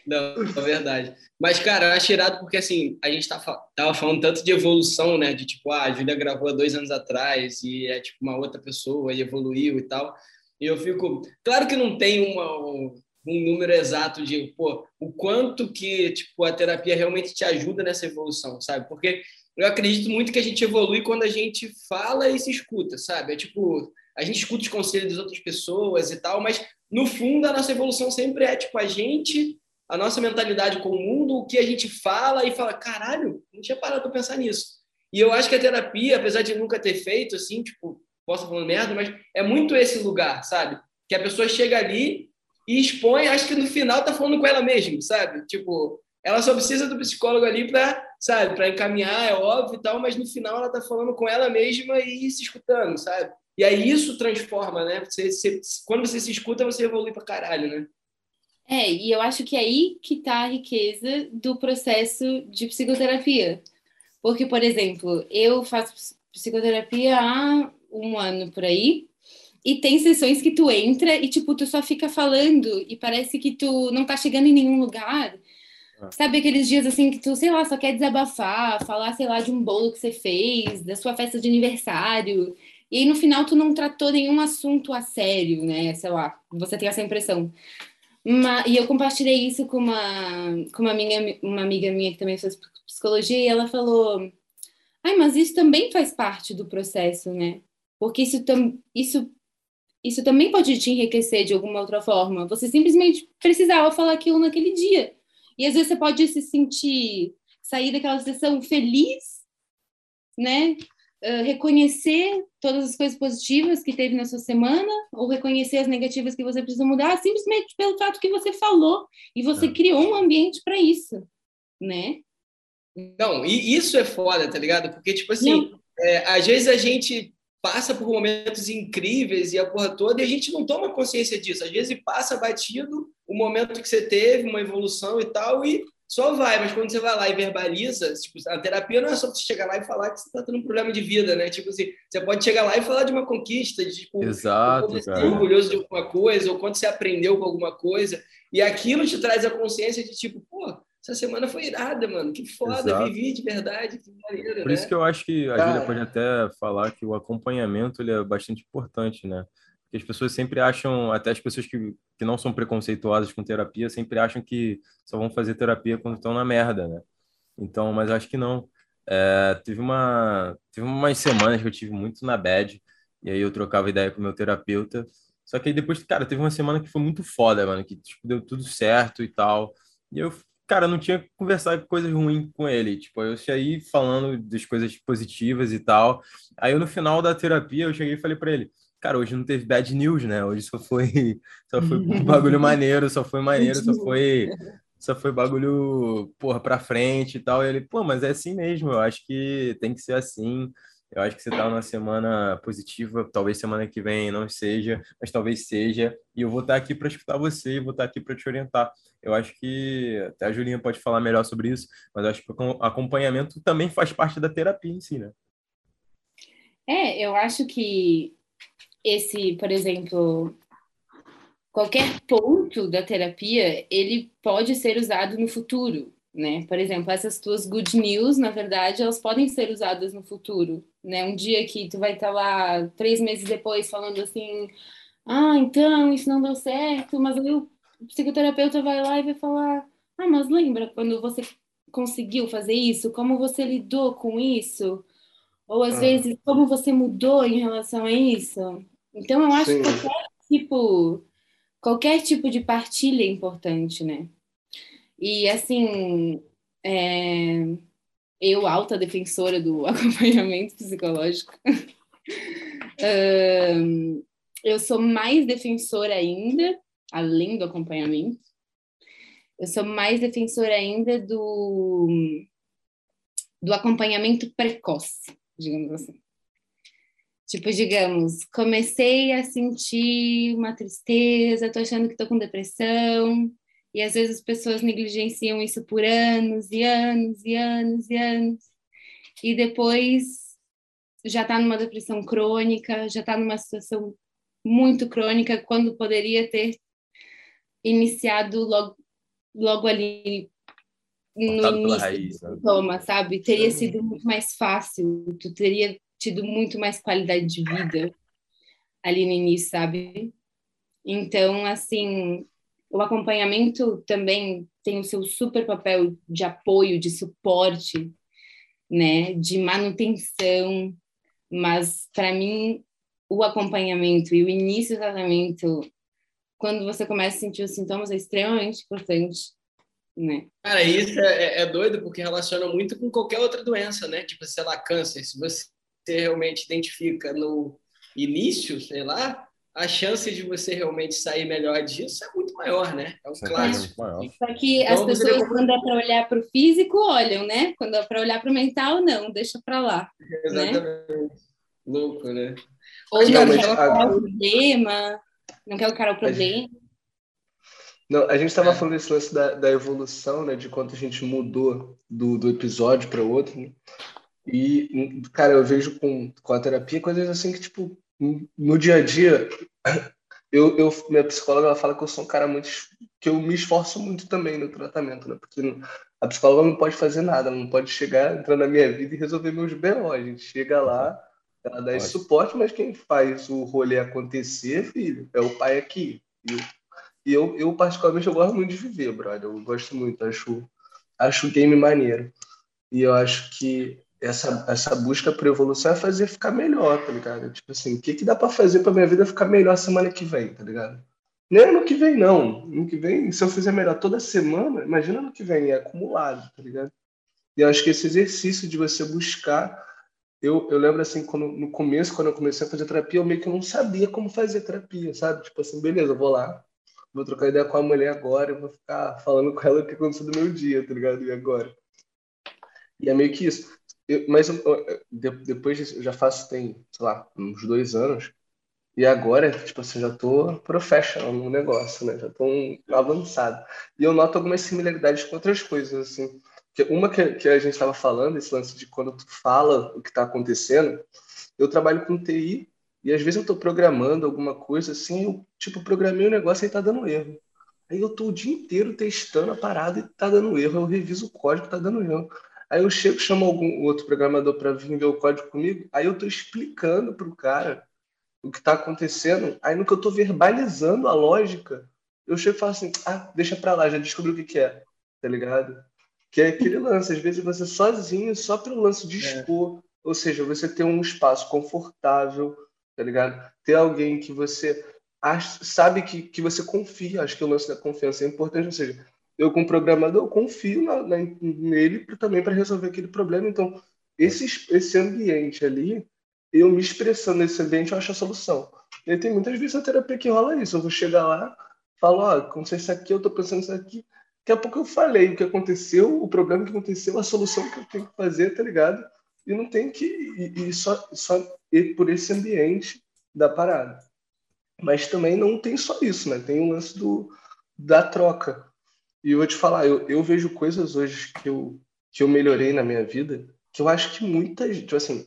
Não, é verdade. Mas, cara, eu acho irado porque, assim, a gente tá, tava falando tanto de evolução, né? De, tipo, ah, a Júlia gravou há dois anos atrás e é, tipo, uma outra pessoa e evoluiu e tal. E eu fico... Claro que não tem uma, um número exato de, pô, o quanto que, tipo, a terapia realmente te ajuda nessa evolução, sabe? Porque eu acredito muito que a gente evolui quando a gente fala e se escuta, sabe? É tipo, a gente escuta os conselhos das outras pessoas e tal, mas no fundo a nossa evolução sempre é, tipo, a gente a nossa mentalidade com o mundo, o que a gente fala e fala, caralho, não tinha parado para pensar nisso. E eu acho que a terapia, apesar de nunca ter feito, assim, tipo, posso falar merda, mas é muito esse lugar, sabe? Que a pessoa chega ali e expõe, acho que no final tá falando com ela mesma, sabe? Tipo, ela só precisa do psicólogo ali para, sabe, para encaminhar, é óbvio e tal, mas no final ela tá falando com ela mesma e se escutando, sabe? E aí isso transforma, né? Você, você, quando você se escuta, você evolui pra caralho, né? É, e eu acho que é aí que está a riqueza do processo de psicoterapia. Porque, por exemplo, eu faço psicoterapia há um ano por aí, e tem sessões que tu entra e, tipo, tu só fica falando e parece que tu não tá chegando em nenhum lugar. Ah. Sabe aqueles dias assim que tu, sei lá, só quer desabafar, falar, sei lá, de um bolo que você fez, da sua festa de aniversário. E aí no final tu não tratou nenhum assunto a sério, né? Sei lá, você tem essa impressão. Uma, e eu compartilhei isso com uma, com uma, minha, uma amiga minha que também faz psicologia, e ela falou: Ai, mas isso também faz parte do processo, né? Porque isso, tam, isso, isso também pode te enriquecer de alguma outra forma. Você simplesmente precisava falar aquilo naquele dia. E às vezes você pode se sentir, sair daquela sessão feliz, né? Reconhecer todas as coisas positivas que teve na sua semana ou reconhecer as negativas que você precisa mudar simplesmente pelo fato que você falou e você é. criou um ambiente para isso, né? Não, e isso é foda, tá ligado? Porque, tipo assim, é, às vezes a gente passa por momentos incríveis e a porra toda e a gente não toma consciência disso. Às vezes passa batido o momento que você teve, uma evolução e tal, e só vai, mas quando você vai lá e verbaliza, tipo, a terapia não é só você chegar lá e falar que você está tendo um problema de vida, né? Tipo assim, você pode chegar lá e falar de uma conquista, de tipo, Exato, você é orgulhoso de alguma coisa, ou quando você aprendeu com alguma coisa, e aquilo te traz a consciência de tipo, pô, essa semana foi irada, mano, que foda, Exato. vivi de verdade, que maneiro, Por né? isso que eu acho que a Júlia pode até falar que o acompanhamento ele é bastante importante, né? Que as pessoas sempre acham, até as pessoas que, que não são preconceituosas com terapia, sempre acham que só vão fazer terapia quando estão na merda, né? Então, mas acho que não. É, teve uma teve umas semanas que eu tive muito na bad, e aí eu trocava ideia com o meu terapeuta. Só que aí depois, cara, teve uma semana que foi muito foda, mano, que tipo, deu tudo certo e tal. E eu, cara, não tinha conversado coisas ruins com ele. Tipo, eu saí falando das coisas positivas e tal. Aí no final da terapia eu cheguei e falei para ele: cara, hoje não teve bad news, né? Hoje só foi, [LAUGHS] só foi [LAUGHS] bagulho maneiro, só foi maneiro, só foi, só foi bagulho, porra, pra frente e tal. E ele, pô, mas é assim mesmo, eu acho que tem que ser assim. Eu acho que você tá numa semana positiva, talvez semana que vem não seja, mas talvez seja. E eu vou estar aqui para escutar você, vou estar aqui para te orientar. Eu acho que até a Julinha pode falar melhor sobre isso, mas eu acho que o acompanhamento também faz parte da terapia em si, né? É, eu acho que esse, por exemplo, qualquer ponto da terapia, ele pode ser usado no futuro, né? Por exemplo, essas tuas good news, na verdade, elas podem ser usadas no futuro, né? Um dia que tu vai estar lá três meses depois falando assim, ah, então isso não deu certo, mas aí o psicoterapeuta vai lá e vai falar, ah, mas lembra quando você conseguiu fazer isso? Como você lidou com isso? Ou às ah. vezes, como você mudou em relação a isso? Então, eu acho Sim. que qualquer tipo, qualquer tipo de partilha é importante, né? E assim, é, eu, alta defensora do [LAUGHS] acompanhamento psicológico, [LAUGHS] eu sou mais defensora ainda, além do acompanhamento, eu sou mais defensora ainda do, do acompanhamento precoce, digamos assim. Tipo, digamos, comecei a sentir uma tristeza, tô achando que tô com depressão, e às vezes as pessoas negligenciam isso por anos e anos e anos e anos. E depois já está numa depressão crônica, já está numa situação muito crônica, quando poderia ter iniciado logo, logo ali no início raiz, né? toma, sabe? Teria sido muito mais fácil, tu teria tido muito mais qualidade de vida ali no início, sabe? Então, assim, o acompanhamento também tem o seu super papel de apoio, de suporte, né, de manutenção, mas para mim o acompanhamento e o início do tratamento, quando você começa a sentir os sintomas, é extremamente importante, né? Cara, isso é, é doido porque relaciona muito com qualquer outra doença, né? Tipo, sei lá, câncer. Se você realmente identifica no início, sei lá, a chance de você realmente sair melhor disso é muito maior, né? É um clássico. Só que então, as pessoas, quando é para olhar para o físico, olham, né? Quando é para olhar para o mental, não, deixa para lá. Né? Exatamente. Né? Louco, né? Ou não quer o problema, não quer o problema. Não, a gente estava é. falando desse lance da, da, evolução, né? De quanto a gente mudou do, do episódio para outro. Né? E, cara, eu vejo com, com a terapia coisas assim que, tipo, no dia a dia, eu, eu, minha psicóloga ela fala que eu sou um cara muito que eu me esforço muito também no tratamento, né? Porque a psicóloga não pode fazer nada, não pode chegar, entrar na minha vida e resolver meus BO. A gente chega lá, ela dá esse suporte, mas quem faz o rolê acontecer, filho, é o pai aqui. E eu, eu, particularmente, eu gosto muito de viver, brother. Eu gosto muito, acho, acho o game maneiro. E eu acho que essa, essa busca por evolução é fazer ficar melhor, tá ligado? Tipo assim, o que, que dá para fazer pra minha vida ficar melhor semana que vem, tá ligado? Nem ano que vem, não. Ano que vem, se eu fizer melhor toda semana, imagina ano que vem, é acumulado, tá ligado? E eu acho que esse exercício de você buscar. Eu, eu lembro assim, quando, no começo, quando eu comecei a fazer terapia, eu meio que não sabia como fazer terapia, sabe? Tipo assim, beleza, eu vou lá, vou trocar ideia com a mulher agora, eu vou ficar falando com ela o que aconteceu do meu dia, tá ligado? E agora? E é meio que isso. Eu, mas eu, depois disso, eu já faço, tem, sei lá, uns dois anos. E agora, tipo assim, já tô professional no negócio, né? Já tô um, avançado. E eu noto algumas similaridades com outras coisas, assim. Uma que, que a gente estava falando, esse lance de quando tu fala o que está acontecendo, eu trabalho com TI e às vezes eu estou programando alguma coisa assim, eu, tipo, programei o um negócio e tá dando erro. Aí eu tô o dia inteiro testando a parada e tá dando erro, eu reviso o código tá dando erro. Aí eu chego, chamo algum outro programador para vir ver o código comigo, aí eu estou explicando para o cara o que está acontecendo, aí no que eu estou verbalizando a lógica, eu chego e falo assim, ah, deixa para lá, já descobri o que, que é, tá ligado? Que é aquele lance, às vezes você sozinho, só pelo lance de é. expor, é. ou seja, você ter um espaço confortável, tá ligado? Ter alguém que você acha, sabe que, que você confia, acho que o lance da confiança é importante, ou seja, eu como programador confio na, na, nele também para resolver aquele problema. Então, esse, esse ambiente ali, eu me expressando nesse ambiente, eu acho a solução. E tem muitas vezes a terapia que rola isso. Eu vou chegar lá, falo, ó, oh, aconteceu isso aqui, eu tô pensando isso aqui. Daqui a pouco eu falei o que aconteceu, o problema que aconteceu, a solução que eu tenho que fazer, tá ligado? E não tem que ir, só, só ir por esse ambiente da parada. Mas também não tem só isso, né? Tem o lance do, da troca. E eu vou te falar, eu, eu vejo coisas hoje que eu, que eu melhorei na minha vida, que eu acho que muita gente, tipo assim,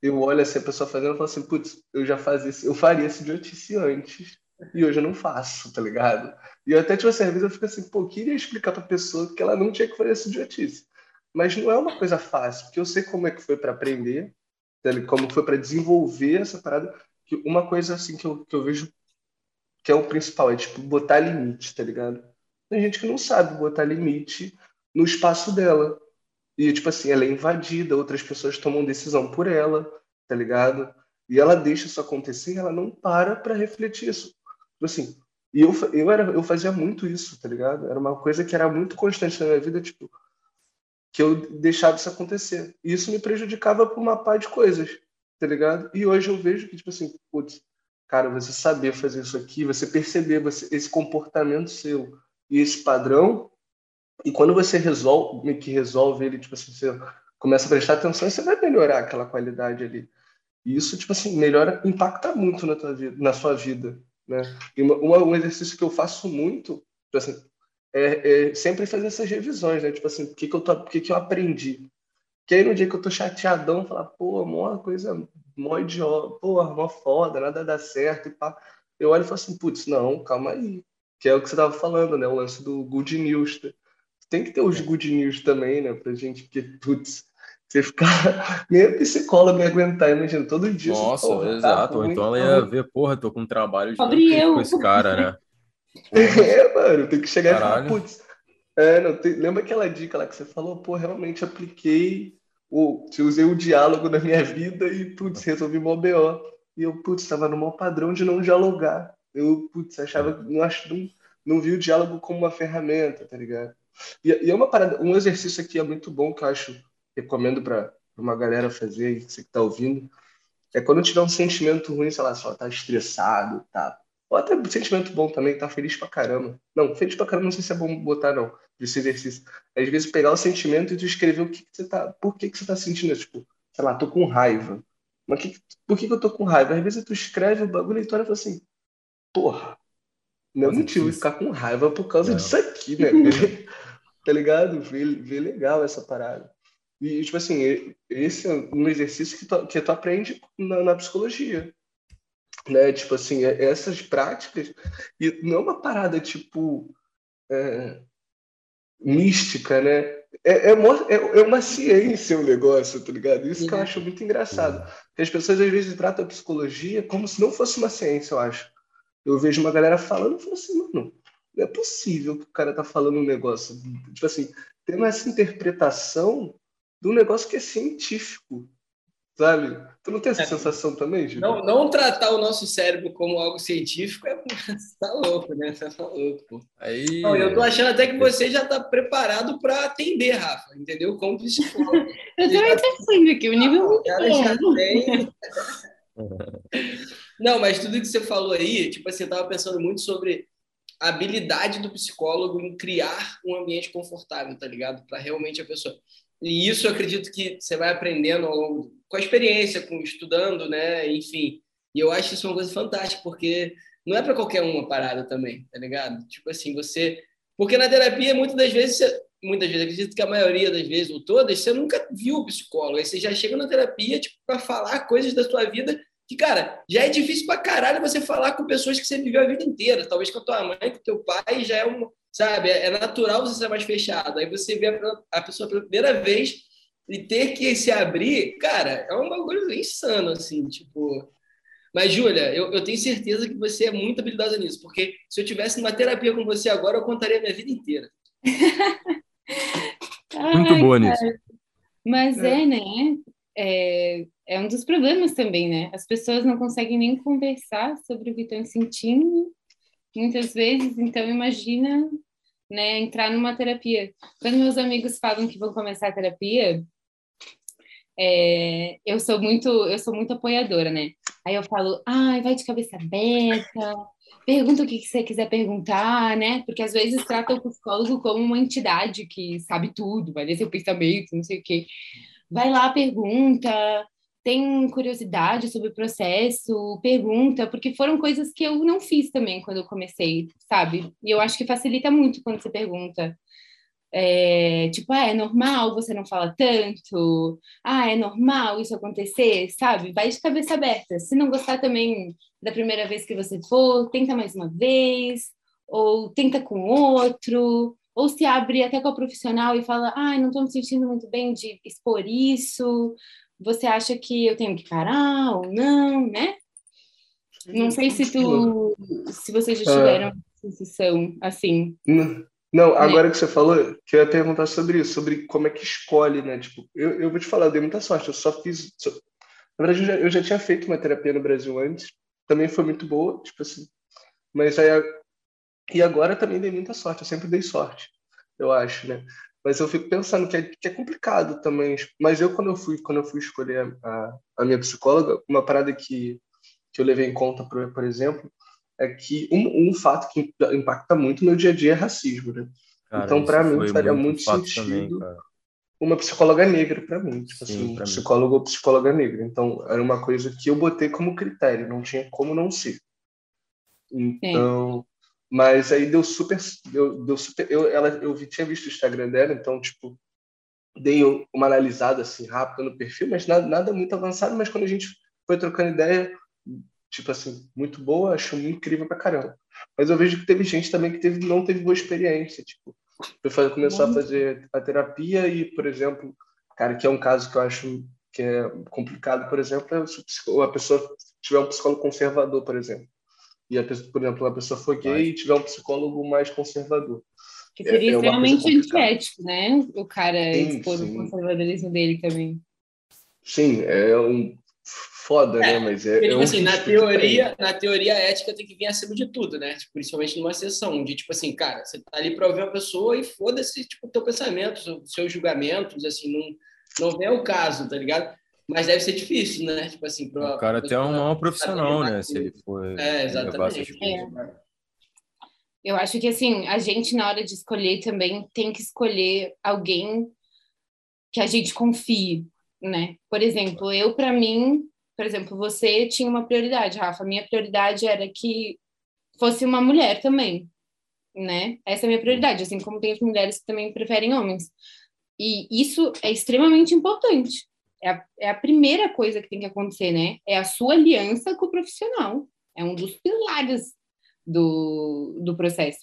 eu olho assim, a pessoa fazendo e falo assim, putz, eu já fazia eu faria esse idiotice antes, e hoje eu não faço, tá ligado? E eu até, tipo assim, às vezes eu fico assim, pô, queria explicar pra pessoa que ela não tinha que fazer esse idiotice. Mas não é uma coisa fácil, porque eu sei como é que foi para aprender, tá como foi para desenvolver essa parada, que uma coisa assim que eu, que eu vejo que é o principal, é tipo, botar limite, tá ligado? Tem gente que não sabe botar limite no espaço dela. E, tipo assim, ela é invadida, outras pessoas tomam decisão por ela, tá ligado? E ela deixa isso acontecer e ela não para para refletir isso. Tipo assim, E eu, eu, era, eu fazia muito isso, tá ligado? Era uma coisa que era muito constante na minha vida, tipo, que eu deixava isso acontecer. E isso me prejudicava por uma par de coisas, tá ligado? E hoje eu vejo que, tipo assim, putz, cara, você saber fazer isso aqui, você perceber você, esse comportamento seu e esse padrão, e quando você resolve, que resolve ele, tipo assim, você começa a prestar atenção, você vai melhorar aquela qualidade ali. E isso, tipo assim, melhora, impacta muito na tua vida, na sua vida, né? E uma, um exercício que eu faço muito, tipo assim, é, é, sempre fazer essas revisões, né? Tipo assim, o que que eu tô, que que eu aprendi? Que aí no dia que eu tô chateadão, falar, pô, mó coisa, mó idiota, pô, mó foda, nada dá certo e pá. Eu olho e falo assim, putz, não, calma aí. Que é o que você tava falando, né? O lance do good news. Tem que ter os good news também, né? Pra gente, porque, putz, você ficar. [LAUGHS] Nem a psicóloga ia aguentar, imagina, todo dia. Nossa, você, exato. Tá Ou então ela ia ver, porra, tô com um trabalho de com esse cara, né? [LAUGHS] é, mano, tem que chegar Caralho. e falar, putz. É, não, tem, lembra aquela dica lá que você falou? Pô, realmente apliquei, o, usei o diálogo na minha vida e, putz, resolvi mó BO. E eu, putz, estava no maior padrão de não dialogar. Eu, putz, achava, não, acho, não, não vi o diálogo como uma ferramenta, tá ligado? E, e é uma parada, um exercício aqui é muito bom que eu acho recomendo para uma galera fazer, você que está ouvindo, é quando tiver um sentimento ruim, sei lá, só tá estressado, tá. Ou até sentimento bom também, tá feliz pra caramba. Não, feliz pra caramba, não sei se é bom botar, não, desse exercício. Às vezes pegar o sentimento e tu escrever o que, que você tá. Por que, que você tá sentindo? Tipo, sei lá, tô com raiva. Mas que, por que, que eu tô com raiva? Às vezes tu escreve o bagulho e tu olha e fala assim, porra, não é motivo de ficar com raiva por causa não. disso aqui, né? [LAUGHS] tá ligado? Vê, vê legal essa parada. E, tipo assim, esse é um exercício que tu, que tu aprende na, na psicologia. Né? Tipo assim, é, essas práticas. E não é uma parada, tipo, é, mística, né? É, é, uma, é, é uma ciência o negócio, tá ligado? Isso que eu acho muito engraçado. Porque as pessoas às vezes tratam a psicologia como se não fosse uma ciência, eu acho. Eu vejo uma galera falando e falo assim, mano, não é possível que o cara tá falando um negócio. Tipo assim, tendo essa interpretação de um negócio que é científico, sabe? Tu não tem essa é. sensação também, Gil? Não, não tratar o nosso cérebro como algo científico é [LAUGHS] tá louco, né? Você tá louco, pô. Aí... Não, eu tô achando até que você já tá preparado para atender, Rafa, entendeu? Como psicólogo. [LAUGHS] eu também tô pensando aqui, o nível é muito cara já tem... [LAUGHS] Não, mas tudo que você falou aí, tipo assim, eu tava pensando muito sobre a habilidade do psicólogo em criar um ambiente confortável, tá ligado? Para realmente a pessoa e isso eu acredito que você vai aprendendo longo, com a experiência, com estudando, né? Enfim. E eu acho isso uma coisa fantástica, porque não é para qualquer uma parada também, tá ligado? Tipo assim, você. Porque na terapia, muitas das vezes, você... muitas vezes, acredito que a maioria das vezes, ou todas, você nunca viu o psicólogo. Aí você já chega na terapia, tipo, para falar coisas da sua vida que, cara, já é difícil pra caralho você falar com pessoas que você viveu a vida inteira. Talvez com a tua mãe, com o teu pai, já é um, sabe? É, é natural você ser mais fechado. Aí você vê a pessoa pela primeira vez e ter que se abrir, cara, é um bagulho insano, assim, tipo. Mas, Júlia, eu, eu tenho certeza que você é muito habilidosa nisso, porque se eu tivesse numa terapia com você agora, eu contaria a minha vida inteira. [LAUGHS] muito Ai, boa nisso. Mas é, é né? É, é um dos problemas também, né? As pessoas não conseguem nem conversar sobre o que estão sentindo, muitas vezes, então imagina né, entrar numa terapia. Quando meus amigos falam que vão começar a terapia, é, eu sou muito, eu sou muito apoiadora, né? Aí eu falo, ai, vai de cabeça aberta, pergunta o que você quiser perguntar, né? Porque às vezes trata o psicólogo como uma entidade que sabe tudo, vai ler seu pensamento, não sei o quê. Vai lá, pergunta, tem curiosidade sobre o processo, pergunta, porque foram coisas que eu não fiz também quando eu comecei, sabe? E eu acho que facilita muito quando você pergunta. É, tipo, ah, é normal você não fala tanto? Ah, é normal isso acontecer, sabe? Vai de cabeça aberta. Se não gostar também da primeira vez que você for, tenta mais uma vez, ou tenta com outro, ou se abre até com a profissional e fala, ah, não estou me sentindo muito bem de expor isso, você acha que eu tenho que parar ou não, né? Não sei se tu, se vocês já tiveram uma sensação assim. Não, né? agora que você falou, que eu ia perguntar sobre isso, sobre como é que escolhe, né? Tipo, eu, eu vou te falar, eu dei muita sorte, eu só fiz. Só... Na verdade, eu já, eu já tinha feito uma terapia no Brasil antes, também foi muito boa, tipo assim. Mas aí E agora também dei muita sorte, eu sempre dei sorte, eu acho, né? Mas eu fico pensando que é, que é complicado também. Mas eu, quando eu fui, quando eu fui escolher a, a minha psicóloga, uma parada que, que eu levei em conta, por, por exemplo, é que um, um fato que impacta muito no meu dia a dia é racismo, né? Cara, então, para mim, faria muito, muito sentido também, uma psicóloga negra para mim, tipo Sim, assim, psicólogo ou psicóloga negra. Então, era uma coisa que eu botei como critério, não tinha como não ser. Então, Sim. Mas aí deu super, deu, deu super, eu ela eu vi, tinha visto o Instagram dela, então tipo dei uma analisada assim rápida no perfil, mas nada, nada muito avançado, mas quando a gente foi trocando ideia, tipo assim, muito boa, acho incrível pra caramba. Mas eu vejo que teve gente também que teve, não teve boa experiência, tipo, começou a fazer a terapia e, por exemplo, cara, que é um caso que eu acho que é complicado, por exemplo, é se a pessoa tiver um psicólogo conservador, por exemplo. E, a pessoa, por exemplo, a pessoa for gay e tiver um psicólogo mais conservador. Que seria é, é extremamente antiético, né? O cara sim, expor sim. o conservadorismo dele também. Sim, é um foda, né? é, né? Mas é, tipo é um assim, na teoria, na teoria a ética tem que vir acima de tudo, né? Tipo, principalmente numa sessão de tipo assim, cara, você tá ali para ouvir uma pessoa e foda-se tipo teu pensamento, seus julgamentos, assim, não não é o caso, tá ligado? Mas deve ser difícil, né? Tipo assim, pro, o cara tem um profissional, né? Se ele for é, exatamente. É. Eu acho que assim, a gente na hora de escolher também tem que escolher alguém que a gente confie, né? Por exemplo, eu para mim por exemplo, você tinha uma prioridade, Rafa. Minha prioridade era que fosse uma mulher também, né? Essa é a minha prioridade, assim como tem as mulheres que também preferem homens. E isso é extremamente importante. É a, é a primeira coisa que tem que acontecer, né? É a sua aliança com o profissional. É um dos pilares do, do processo.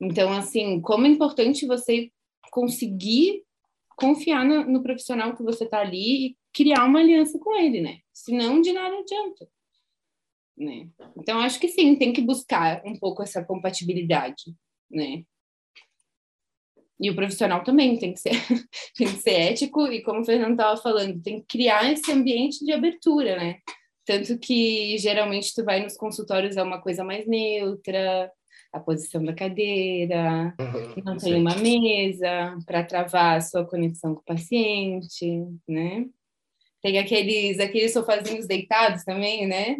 Então, assim, como é importante você conseguir confiar no, no profissional que você está ali e criar uma aliança com ele, né? Senão, de nada adianta. Né? Então, acho que sim, tem que buscar um pouco essa compatibilidade, né? E o profissional também tem que ser, [LAUGHS] tem que ser ético e, como o Fernando estava falando, tem que criar esse ambiente de abertura, né? Tanto que, geralmente, tu vai nos consultórios é uma coisa mais neutra, a posição da cadeira, uhum, não tem uma mesa para travar a sua conexão com o paciente, né? Tem aqueles, aqueles sofazinhos deitados também, né?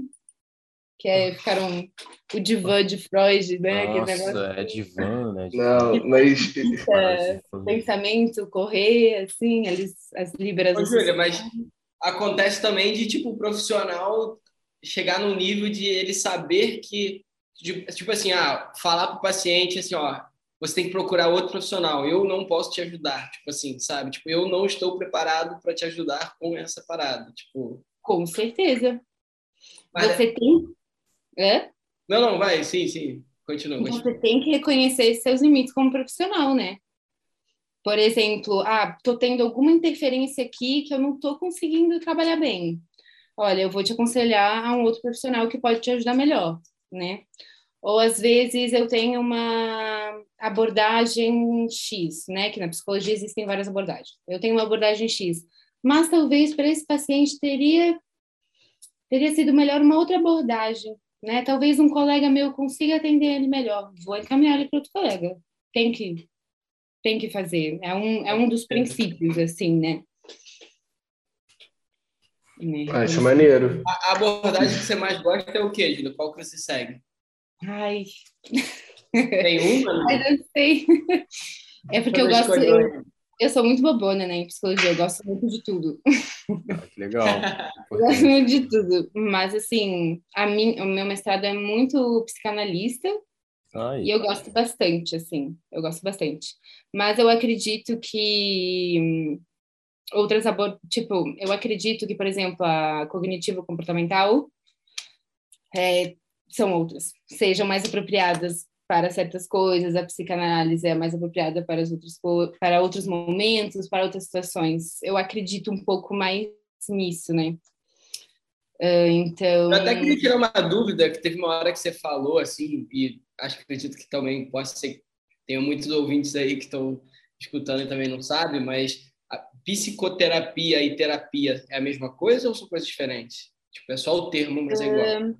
Que é, ficaram o divã de Freud, né? Nossa, é divã, né? Não, mas... pensamento correr, assim, eles, as libras... Ô, Júlia, mas acontece também de, tipo, o profissional chegar no nível de ele saber que, tipo assim, ah, falar para o paciente assim, ó, você tem que procurar outro profissional. Eu não posso te ajudar, tipo assim, sabe? Tipo, eu não estou preparado para te ajudar com essa parada, tipo. Com certeza. Mas... Você tem. É? Não, não, vai, sim, sim. Continua. Então, você tem que reconhecer seus limites como profissional, né? Por exemplo, ah, tô tendo alguma interferência aqui que eu não tô conseguindo trabalhar bem. Olha, eu vou te aconselhar a um outro profissional que pode te ajudar melhor, né? Ou às vezes eu tenho uma abordagem X, né? Que na psicologia existem várias abordagens. Eu tenho uma abordagem X, mas talvez para esse paciente teria teria sido melhor uma outra abordagem, né? Talvez um colega meu consiga atender ele melhor. Vou encaminhar ele para outro colega. Tem que tem que fazer. É um é um dos princípios assim, né? né? Acho maneiro. A abordagem que você mais gosta é o quê, Gino? Qual que você segue? Ai. Tem uma? [LAUGHS] Mas eu sei. É porque eu gosto. Eu, eu, sou muito bobona, né, em psicologia. Eu gosto muito de tudo. Ah, que legal. [LAUGHS] eu gosto muito de tudo. Mas, assim, a mim, o meu mestrado é muito psicanalista. Ai. E eu gosto bastante, assim. Eu gosto bastante. Mas eu acredito que outras abord... tipo, eu acredito que, por exemplo, a cognitivo comportamental é, são outras, sejam mais apropriadas para certas coisas, a psicanálise é mais apropriada para, os outros, para outros momentos, para outras situações. Eu acredito um pouco mais nisso, né? Uh, então. Eu até queria tirar uma dúvida, que teve uma hora que você falou, assim, e acho que acredito que também possa ser. Tem muitos ouvintes aí que estão escutando e também não sabem, mas psicoterapia e terapia é a mesma coisa ou são coisas diferentes? Tipo, é só o termo, mas é igual. Uh,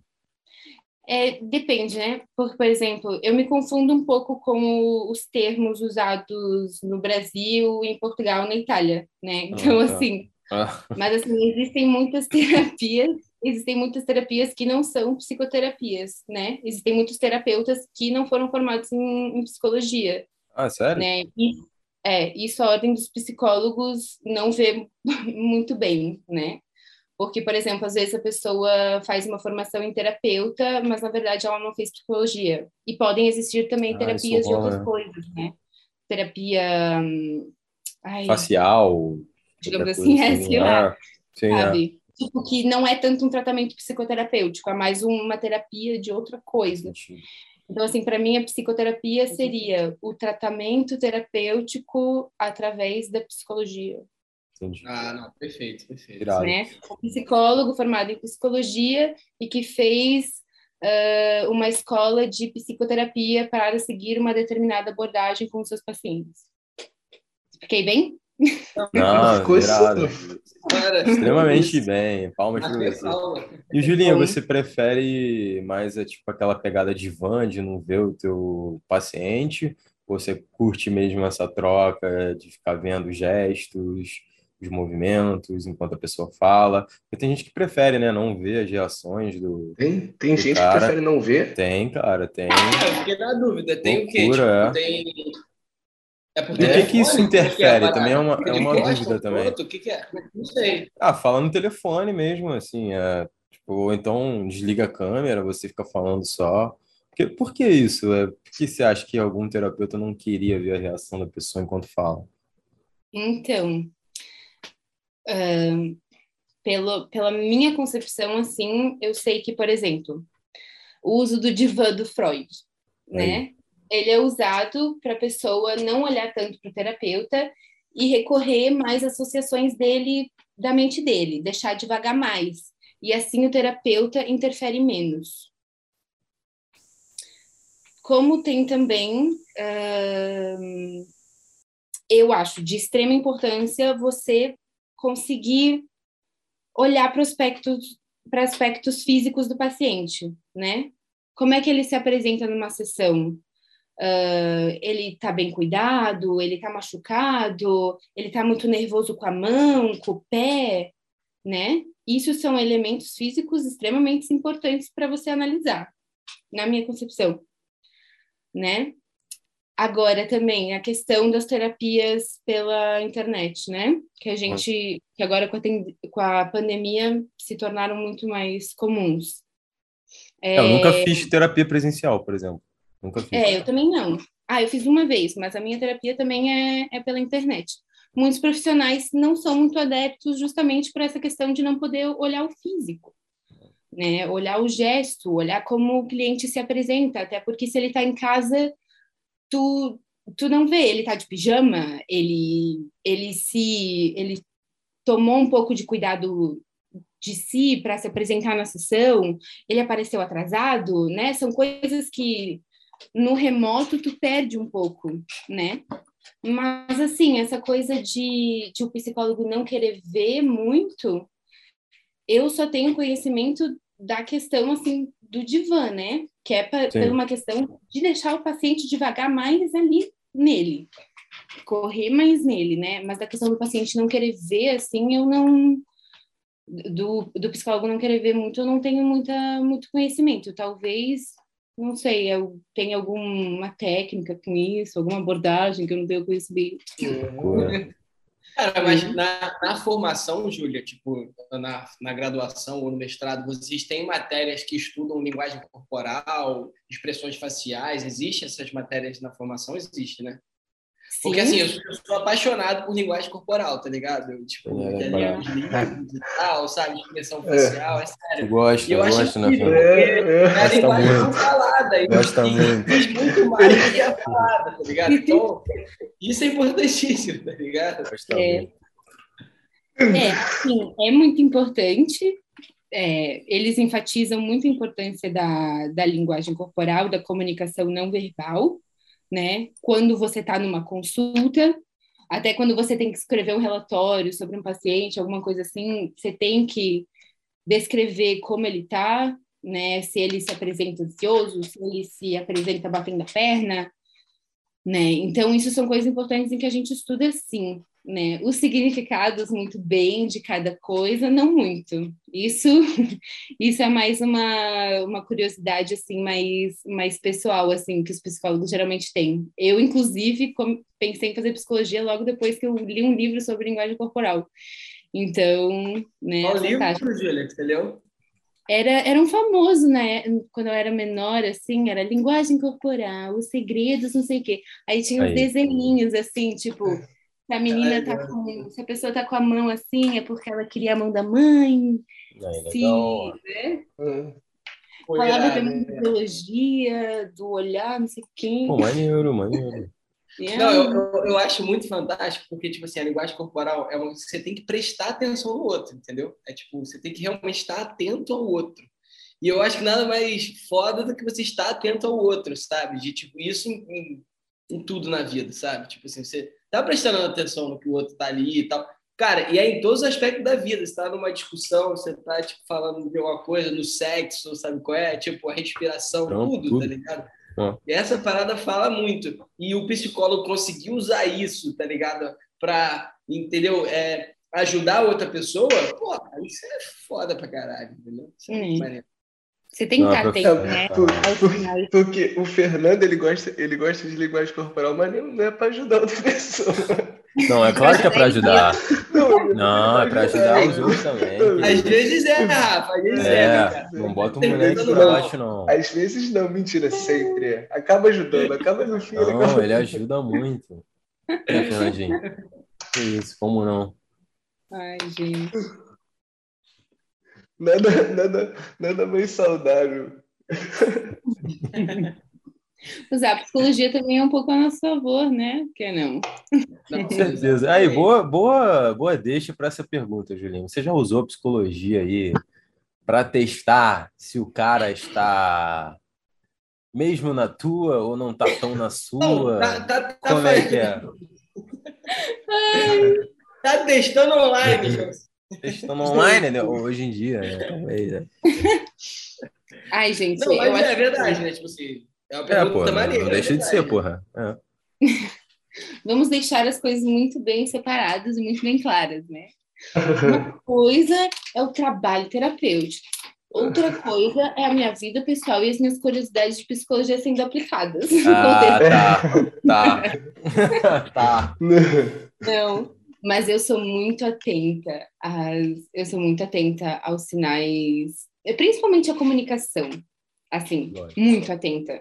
É, depende, né? Porque, por exemplo, eu me confundo um pouco com os termos usados no Brasil, em Portugal, na Itália, né? Então, ah, tá. assim, ah. mas assim, existem muitas [LAUGHS] terapias, existem muitas terapias que não são psicoterapias, né? Existem muitos terapeutas que não foram formados em, em psicologia. Ah, sério? Né? E, é, isso a ordem dos psicólogos não vê [LAUGHS] muito bem, né? Porque, por exemplo, às vezes a pessoa faz uma formação em terapeuta, mas na verdade ela não fez psicologia. E podem existir também ah, terapias de outras coisas, né? Terapia. Hum, ai, Facial. Digamos assim, [LAUGHS] é, sei lá. Sim, é. sabe? É. Tipo, que não é tanto um tratamento psicoterapêutico, é mais uma terapia de outra coisa. Então, assim, para mim, a psicoterapia seria o tratamento terapêutico através da psicologia. Entendi. Ah, não, perfeito, perfeito. Né? Um psicólogo formado em psicologia e que fez uh, uma escola de psicoterapia para seguir uma determinada abordagem com seus pacientes. Fiquei bem? Não, ficou Extremamente bem. Palmas para você. E Julinha, você prefere mais é, tipo aquela pegada de van, de não ver o teu paciente? Ou você curte mesmo essa troca de ficar vendo gestos, os movimentos enquanto a pessoa fala. Porque tem gente que prefere, né, não ver as reações do. Tem, tem do gente cara. que prefere não ver? Tem, cara, tem. É, fiquei na dúvida. Tem Loucura, o quê? Tipo, é. Tem. É por que, que isso interfere? Que também é uma, é uma dúvida também. O que, que é? Não sei. Ah, fala no telefone mesmo, assim, é, tipo, ou então desliga a câmera, você fica falando só. Porque, por que isso? É, por que você acha que algum terapeuta não queria ver a reação da pessoa enquanto fala? Então, uh, pelo, pela minha concepção, assim, eu sei que, por exemplo, o uso do divã do Freud, né? Ele é usado para a pessoa não olhar tanto para o terapeuta e recorrer mais às associações dele, da mente dele, deixar devagar mais. E assim o terapeuta interfere menos. Como tem também, uh, eu acho de extrema importância você conseguir olhar para aspectos para aspectos físicos do paciente, né? Como é que ele se apresenta numa sessão? Uh, ele está bem cuidado? Ele está machucado? Ele está muito nervoso com a mão, com o pé, né? Isso são elementos físicos extremamente importantes para você analisar, na minha concepção, né? Agora também a questão das terapias pela internet, né? Que a gente, que agora com a, com a pandemia se tornaram muito mais comuns. É... Eu nunca fiz terapia presencial, por exemplo. Nunca fiz. É, eu também não. Ah, eu fiz uma vez, mas a minha terapia também é, é pela internet. Muitos profissionais não são muito adeptos justamente por essa questão de não poder olhar o físico. Né, olhar o gesto, olhar como o cliente se apresenta, até porque se ele está em casa, tu, tu não vê, ele tá de pijama, ele, ele se, ele tomou um pouco de cuidado de si para se apresentar na sessão, ele apareceu atrasado, né? São coisas que no remoto tu perde um pouco, né? Mas assim, essa coisa de, de o psicólogo não querer ver muito, eu só tenho conhecimento da questão assim do divã, né? Que é pra, por uma questão de deixar o paciente devagar mais ali nele, correr mais nele, né? Mas da questão do paciente não querer ver, assim, eu não do, do psicólogo não querer ver muito, eu não tenho muita muito conhecimento. Talvez, não sei, eu tenha alguma técnica com isso, alguma abordagem que eu não tenho conhecimento. Cara, mas uhum. na, na formação, Júlia, tipo, na, na graduação ou no mestrado, vocês têm matérias que estudam linguagem corporal, expressões faciais? Existem essas matérias na formação? Existe, né? Porque assim, eu sou, eu sou, apaixonado por linguagem corporal, tá ligado? Eu, tipo, é, é, e tal, sabe? Expressão é. facial, é, é sério. Gosto, eu, eu gosto, né, Fernando? É, é, a linguagem não falada. Gosta muito. muito mais do que a falada, tá ligado? Então, isso é importantíssimo, tá ligado? Gosta é. muito. É, sim, é muito importante. É, eles enfatizam muito a importância da, da linguagem corporal, da comunicação não verbal, né? Quando você está numa consulta, até quando você tem que escrever um relatório sobre um paciente, alguma coisa assim, você tem que descrever como ele está, né? Se ele se apresenta ansioso, se ele se apresenta batendo a perna, né? Então, isso são coisas importantes em que a gente estuda sim, né? Os significados muito bem de cada coisa, não muito. Isso, [LAUGHS] isso é mais uma, uma curiosidade assim, mais, mais pessoal assim que os psicólogos geralmente têm. Eu, inclusive, pensei em fazer psicologia logo depois que eu li um livro sobre linguagem corporal. Então, né? Qual livro, Júlia, que você leu? Era, era um famoso, né? Quando eu era menor, assim, era linguagem corporal, os segredos, não sei o quê. Aí tinha uns desenhinhos, assim, tipo, se a menina tá com. Se a pessoa tá com a mão assim, é porque ela queria a mão da mãe. Aí, se, né? Hum. Falava também de biologia, do olhar, não sei quem. Pô, maneiro, maneiro. Não, eu, eu, eu, acho muito fantástico, porque, tipo assim, a linguagem corporal é uma você tem que prestar atenção no outro, entendeu? É tipo, você tem que realmente estar atento ao outro. E eu acho que nada mais foda do que você estar atento ao outro, sabe? De, tipo, isso em, em, em tudo na vida, sabe? Tipo assim, você tá prestando atenção no que o outro tá ali e tal. Cara, e é em todos os aspectos da vida. Você tá numa discussão, você tá, tipo, falando de alguma coisa, no sexo, sabe qual é? Tipo, a respiração, tudo, tudo, tá ligado? E essa parada fala muito. E o psicólogo conseguiu usar isso, tá ligado? Pra, entendeu? É, ajudar outra pessoa, pô, isso é foda pra caralho, entendeu? Isso é hum. Você tem que estar atento, né? porque o Fernando, ele gosta, ele gosta de linguagem corporal, mas não é para ajudar outra pessoa. Não, é claro que é para ajudar. Não, não é para ajudar os outros também. Às vezes é, Rafa. Às vezes é, é não bota o moleque pra baixo, não. Às vezes não, mentira, sempre. Acaba ajudando, acaba no fim. Não, ele ajuda muito. [LAUGHS] É, Fernandinho. Que isso, como não? Ai, gente. Nada, nada, nada mais saudável. Mas a psicologia também é um pouco a nosso favor, né? Que não? Com [LAUGHS] certeza. Aí, boa, boa, boa deixa para essa pergunta, Julinho. Você já usou psicologia aí para testar se o cara está mesmo na tua ou não está tão na sua? Não, tá, tá, tá Como é que é? [LAUGHS] Tá testando online, José. Testando online, né? Hoje em dia, né? [LAUGHS] Ai, gente. Não, mas é verdade, né? Tipo assim, é uma pergunta é, porra, maneira. Não é deixa de ser, porra. É. [LAUGHS] Vamos deixar as coisas muito bem separadas e muito bem claras, né? Uma [LAUGHS] coisa é o trabalho terapêutico. Outra coisa é a minha vida pessoal e as minhas curiosidades de psicologia sendo aplicadas. Ah, tá, tá. tá. Não, mas eu sou muito atenta às, eu sou muito atenta aos sinais, principalmente a comunicação, assim, Lógico. muito atenta.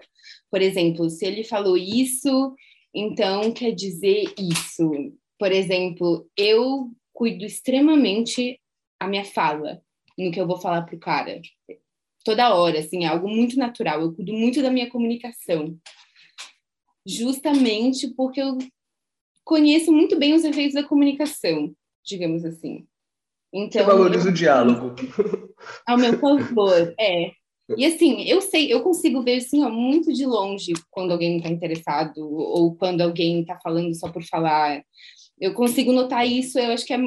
Por exemplo, se ele falou isso, então quer dizer isso. Por exemplo, eu cuido extremamente a minha fala no que eu vou falar pro cara. Toda hora, assim, é algo muito natural. Eu cuido muito da minha comunicação. Justamente porque eu conheço muito bem os efeitos da comunicação, digamos assim. Então, Você valoriza o diálogo. [LAUGHS] Ao meu favor, é. E assim, eu sei, eu consigo ver assim, ó, muito de longe quando alguém está interessado ou quando alguém está falando só por falar. Eu consigo notar isso, eu acho que é,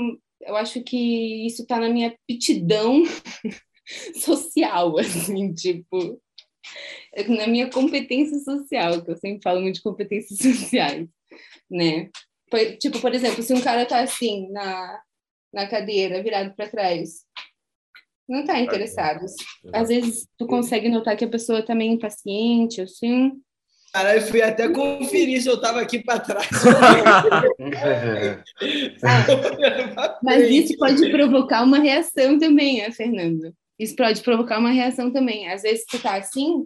eu acho que isso está na minha aptidão [LAUGHS] social, assim, tipo, na minha competência social, que eu sempre falo muito de competências [LAUGHS] sociais né? Tipo, por exemplo, se um cara tá assim na, na cadeira, virado para trás, não tá interessado. Às vezes tu consegue notar que a pessoa tá meio impaciente, assim. Cara, eu fui até conferir se eu tava aqui para trás. ah, [LAUGHS] [LAUGHS] mas isso pode provocar uma reação também, né, Fernando? Isso pode provocar uma reação também. Às vezes tu tá assim,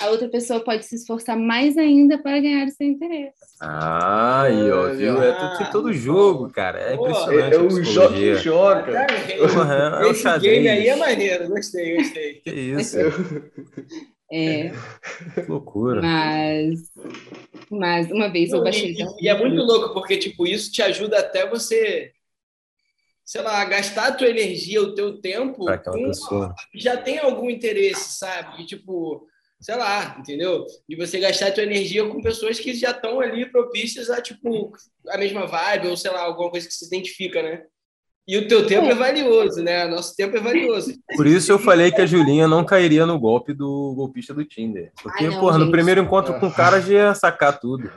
a outra pessoa pode se esforçar mais ainda para ganhar o seu interesse. Ah, e ó, viu? É tudo, todo jogo, cara. É impressionante. É, é o jogo que joga. Uhum, é Esse game aí é maneiro, gostei, gostei. Que isso. É. Que loucura. Mas, mas uma vez eu baixei. E, e é muito louco, porque tipo, isso te ajuda até você sei lá, gastar a tua energia, o teu tempo, com, já tem algum interesse, sabe? E, tipo, sei lá, entendeu? E você gastar a tua energia com pessoas que já estão ali propícias a, tipo, a mesma vibe, ou sei lá, alguma coisa que se identifica, né? E o teu tempo é. é valioso, né? Nosso tempo é valioso. Por isso eu falei que a Julinha não cairia no golpe do golpista do Tinder. Porque, não, porra, gente. no primeiro encontro com o cara já ia sacar tudo.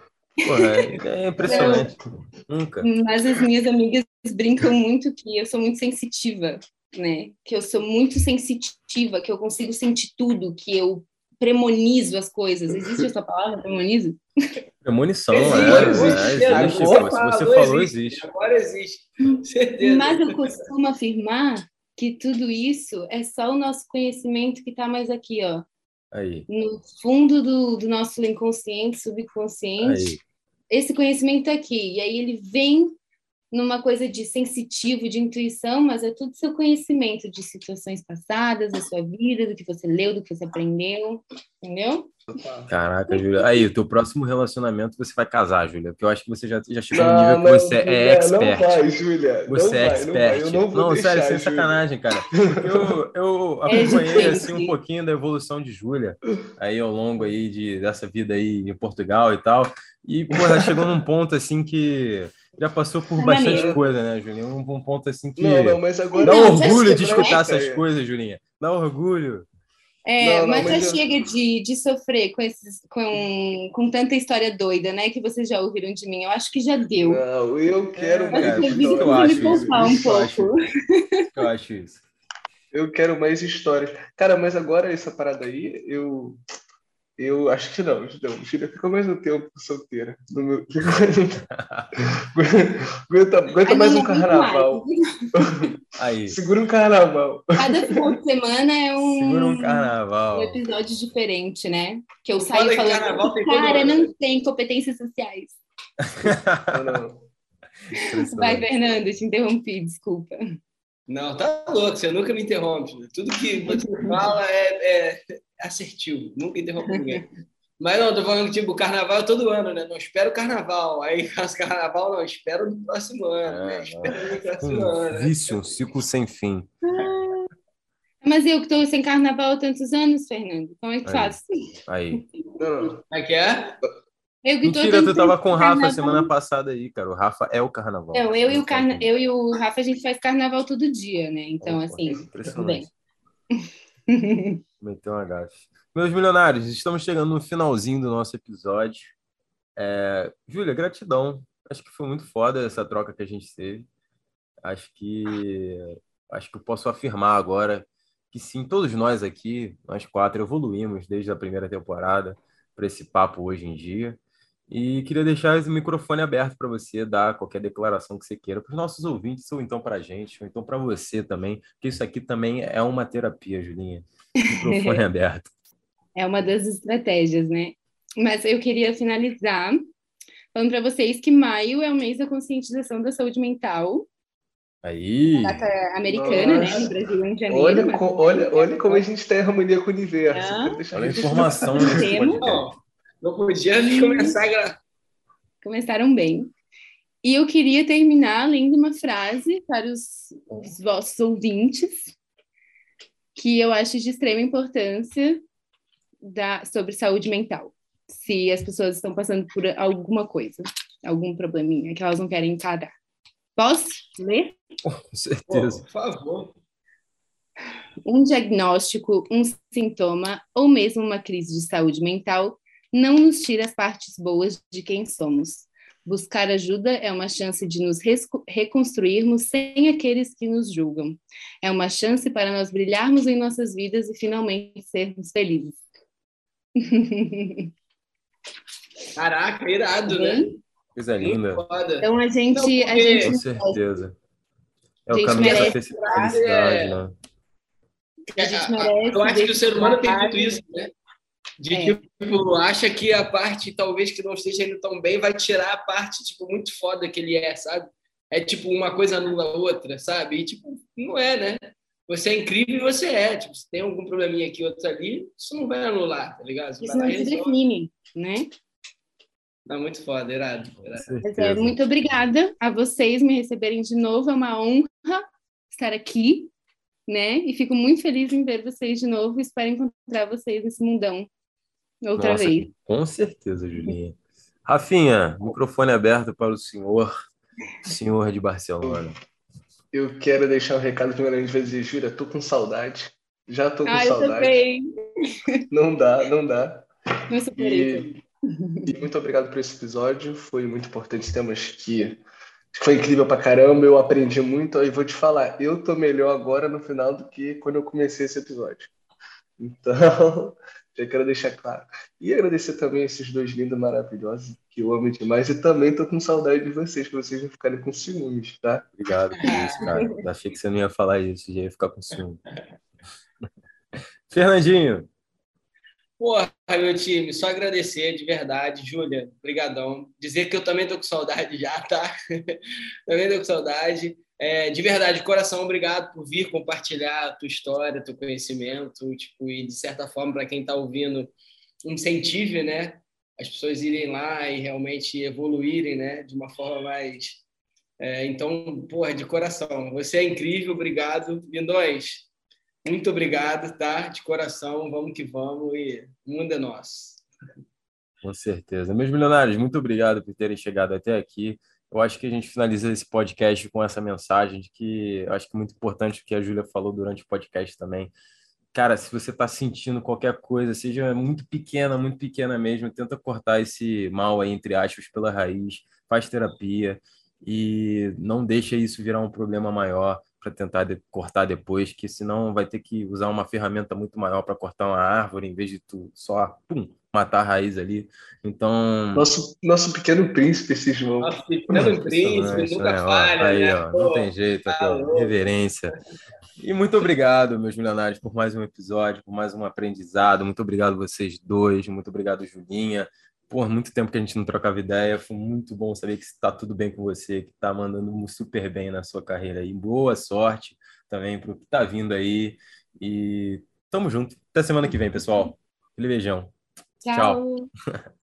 Porra, é [LAUGHS] impressionante. Não. Nunca. Mas as minhas amigas brincam muito que eu sou muito sensitiva, né? Que eu sou muito sensitiva, que eu consigo sentir tudo, que eu premonizo as coisas. Existe essa palavra, premonizo? Premonição, existe, é, existe. É, existe. Agora, se você falou, existe. existe. Agora existe. [LAUGHS] Certeza. Mas eu costumo afirmar que tudo isso é só o nosso conhecimento que está mais aqui, ó. Aí. No fundo do, do nosso inconsciente, subconsciente. Aí. Esse conhecimento tá aqui. E aí ele vem numa coisa de sensitivo, de intuição, mas é tudo seu conhecimento de situações passadas, da sua vida, do que você leu, do que você aprendeu, entendeu? Caraca, Júlia. Aí, o teu próximo relacionamento você vai casar, Júlia, porque eu acho que você já, já chegou no nível que você é expert. Não vai, Júlia. Você é expert. Não, não, não deixar, sério, sem sacanagem, cara. [LAUGHS] Eu, eu é acompanhei assim, um pouquinho da evolução de Júlia aí ao longo aí de, dessa vida aí em Portugal e tal. E, pô, ela chegou num ponto assim que já passou por é bastante maneiro. coisa, né, Julinha? Um, um, ponto assim que não, não, mas agora... dá orgulho de escutar essas coisas, Julinha. Dá orgulho. É, não, não, mas, mas já eu... chega de, de sofrer com, esses, com, com tanta história doida, né? Que vocês já ouviram de mim. Eu acho que já deu. Não, eu quero é, mais. Eu, eu, acho isso, um pouco. eu acho isso. Eu quero mais histórias. Cara, mas agora essa parada aí, eu eu acho que não, não. Filha fica mais um tempo solteira. No meu... [LAUGHS] aguenta aguenta mais um carnaval. [LAUGHS] Aí. Segura um carnaval. Cada final de semana é um, Segura um, carnaval. um episódio diferente, né? Que eu saio falando, cara, não tem competências sociais. não. Vai, Fernando, te interrompi, desculpa. Não, tá louco, você nunca me interrompe. Tudo que você fala é, é assertivo, nunca interrompo ninguém. Mas não, tô falando que tipo, o carnaval é todo ano, né? Não espero o carnaval. Aí [LAUGHS] caso carnaval, não, espero no próximo ano, né? Espero no próximo um ano. Vício, um ciclo sem fim. Ah, mas eu que estou sem carnaval há tantos anos, Fernando, como é que faço? Aí. Como é que é? Eu que Mentira, tu tava com o Rafa carnaval. semana passada aí, cara. O Rafa é o carnaval. Não, eu e o, carna... eu e o Rafa, a gente faz carnaval todo dia, né? Então, assim, tudo bem. [LAUGHS] Meteu um agafe. Meus milionários, estamos chegando no finalzinho do nosso episódio. É... Júlia, gratidão. Acho que foi muito foda essa troca que a gente teve. Acho que acho que eu posso afirmar agora que sim, todos nós aqui, nós quatro, evoluímos desde a primeira temporada para esse papo hoje em dia. E queria deixar esse microfone aberto para você dar qualquer declaração que você queira para os nossos ouvintes, ou então para a gente, ou então para você também, porque isso aqui também é uma terapia, Julinha. Microfone [LAUGHS] aberto. É uma das estratégias, né? Mas eu queria finalizar falando para vocês que maio é o mês da conscientização da saúde mental. Aí. Data americana, Nossa. né? No Brasil, em janeiro. Olha, olha, olha como a gente tem harmonia com o universo. Ah. Olha a informação nesse podcast. Não podia e... começar a gravar. Começaram bem. E eu queria terminar lendo uma frase para os, os vossos ouvintes, que eu acho de extrema importância da, sobre saúde mental. Se as pessoas estão passando por alguma coisa, algum probleminha que elas não querem encarar. Posso ler? Com certeza. Oh, por favor. Um diagnóstico, um sintoma ou mesmo uma crise de saúde mental não nos tira as partes boas de quem somos. Buscar ajuda é uma chance de nos reconstruirmos sem aqueles que nos julgam. É uma chance para nós brilharmos em nossas vidas e finalmente sermos felizes. [LAUGHS] Caraca, irado, né? Coisa linda. Então a gente, Não, porque... a gente. Com certeza. É o caminho da felicidade, é... né? A gente merece. Eu acho que o ser humano tem tudo isso, né? De é. tipo, acha que a parte, talvez, que não esteja indo tão bem, vai tirar a parte, tipo, muito foda que ele é, sabe? É tipo, uma coisa anula a outra, sabe? E, tipo, não é, né? Você é incrível e você é. Tipo, se tem algum probleminha aqui, outro ali, isso não vai anular, tá ligado? Você isso não se define, né? Não, muito foda, irado. irado. É, muito obrigada a vocês me receberem de novo. É uma honra estar aqui, né? E fico muito feliz em ver vocês de novo. Espero encontrar vocês nesse mundão outra Nossa, vez. Com certeza, Julinha. Rafinha, microfone aberto para o senhor, senhor de Barcelona. eu quero deixar um recado primeiramente para dizer, Júlia, tô com saudade. Já tô com Ai, saudade. também. Não dá, não dá. Não. E, e muito obrigado por esse episódio. Foi muito importante. Temos que foi incrível pra caramba. Eu aprendi muito. E vou te falar, eu tô melhor agora no final do que quando eu comecei esse episódio. Então, já quero deixar claro. E agradecer também esses dois lindos maravilhosos, que eu amo demais. E também tô com saudade de vocês, para vocês não ficarem com ciúmes, tá? Obrigado por isso, cara. Achei que você não ia falar isso, já ia ficar com ciúme. [LAUGHS] Fernandinho. Porra, meu time, só agradecer de verdade, Júlia, brigadão. Dizer que eu também tô com saudade já, tá? [LAUGHS] também tô com saudade. É, de verdade, coração, obrigado por vir compartilhar a tua história, teu conhecimento, tipo, e de certa forma, para quem está ouvindo, incentive, né? As pessoas irem lá e realmente evoluírem, né? De uma forma mais. É, então, porra, de coração, você é incrível, obrigado. Lindões, muito obrigado, tá? De coração, vamos que vamos e o mundo é nosso. Com certeza. Meus milionários, muito obrigado por terem chegado até aqui. Eu acho que a gente finaliza esse podcast com essa mensagem de que eu acho que é muito importante o que a Júlia falou durante o podcast também. Cara, se você está sentindo qualquer coisa, seja muito pequena, muito pequena mesmo, tenta cortar esse mal aí, entre aspas, pela raiz, faz terapia e não deixa isso virar um problema maior para tentar de, cortar depois, que senão vai ter que usar uma ferramenta muito maior para cortar uma árvore, em vez de tu só pum, matar a raiz ali. Então. Nosso, nosso pequeno príncipe, esse João. Nosso pequeno príncipe, nunca né? falha. Aí, né? ó, não tem jeito, aqui, ó, reverência. E muito obrigado, meus milionários, por mais um episódio, por mais um aprendizado. Muito obrigado vocês dois, muito obrigado, Julinha. Por muito tempo que a gente não trocava ideia, foi muito bom saber que está tudo bem com você, que está mandando super bem na sua carreira aí. Boa sorte também para o que está vindo aí. E tamo junto. Até semana que vem, pessoal. Aquele beijão. Tchau. Tchau. [LAUGHS]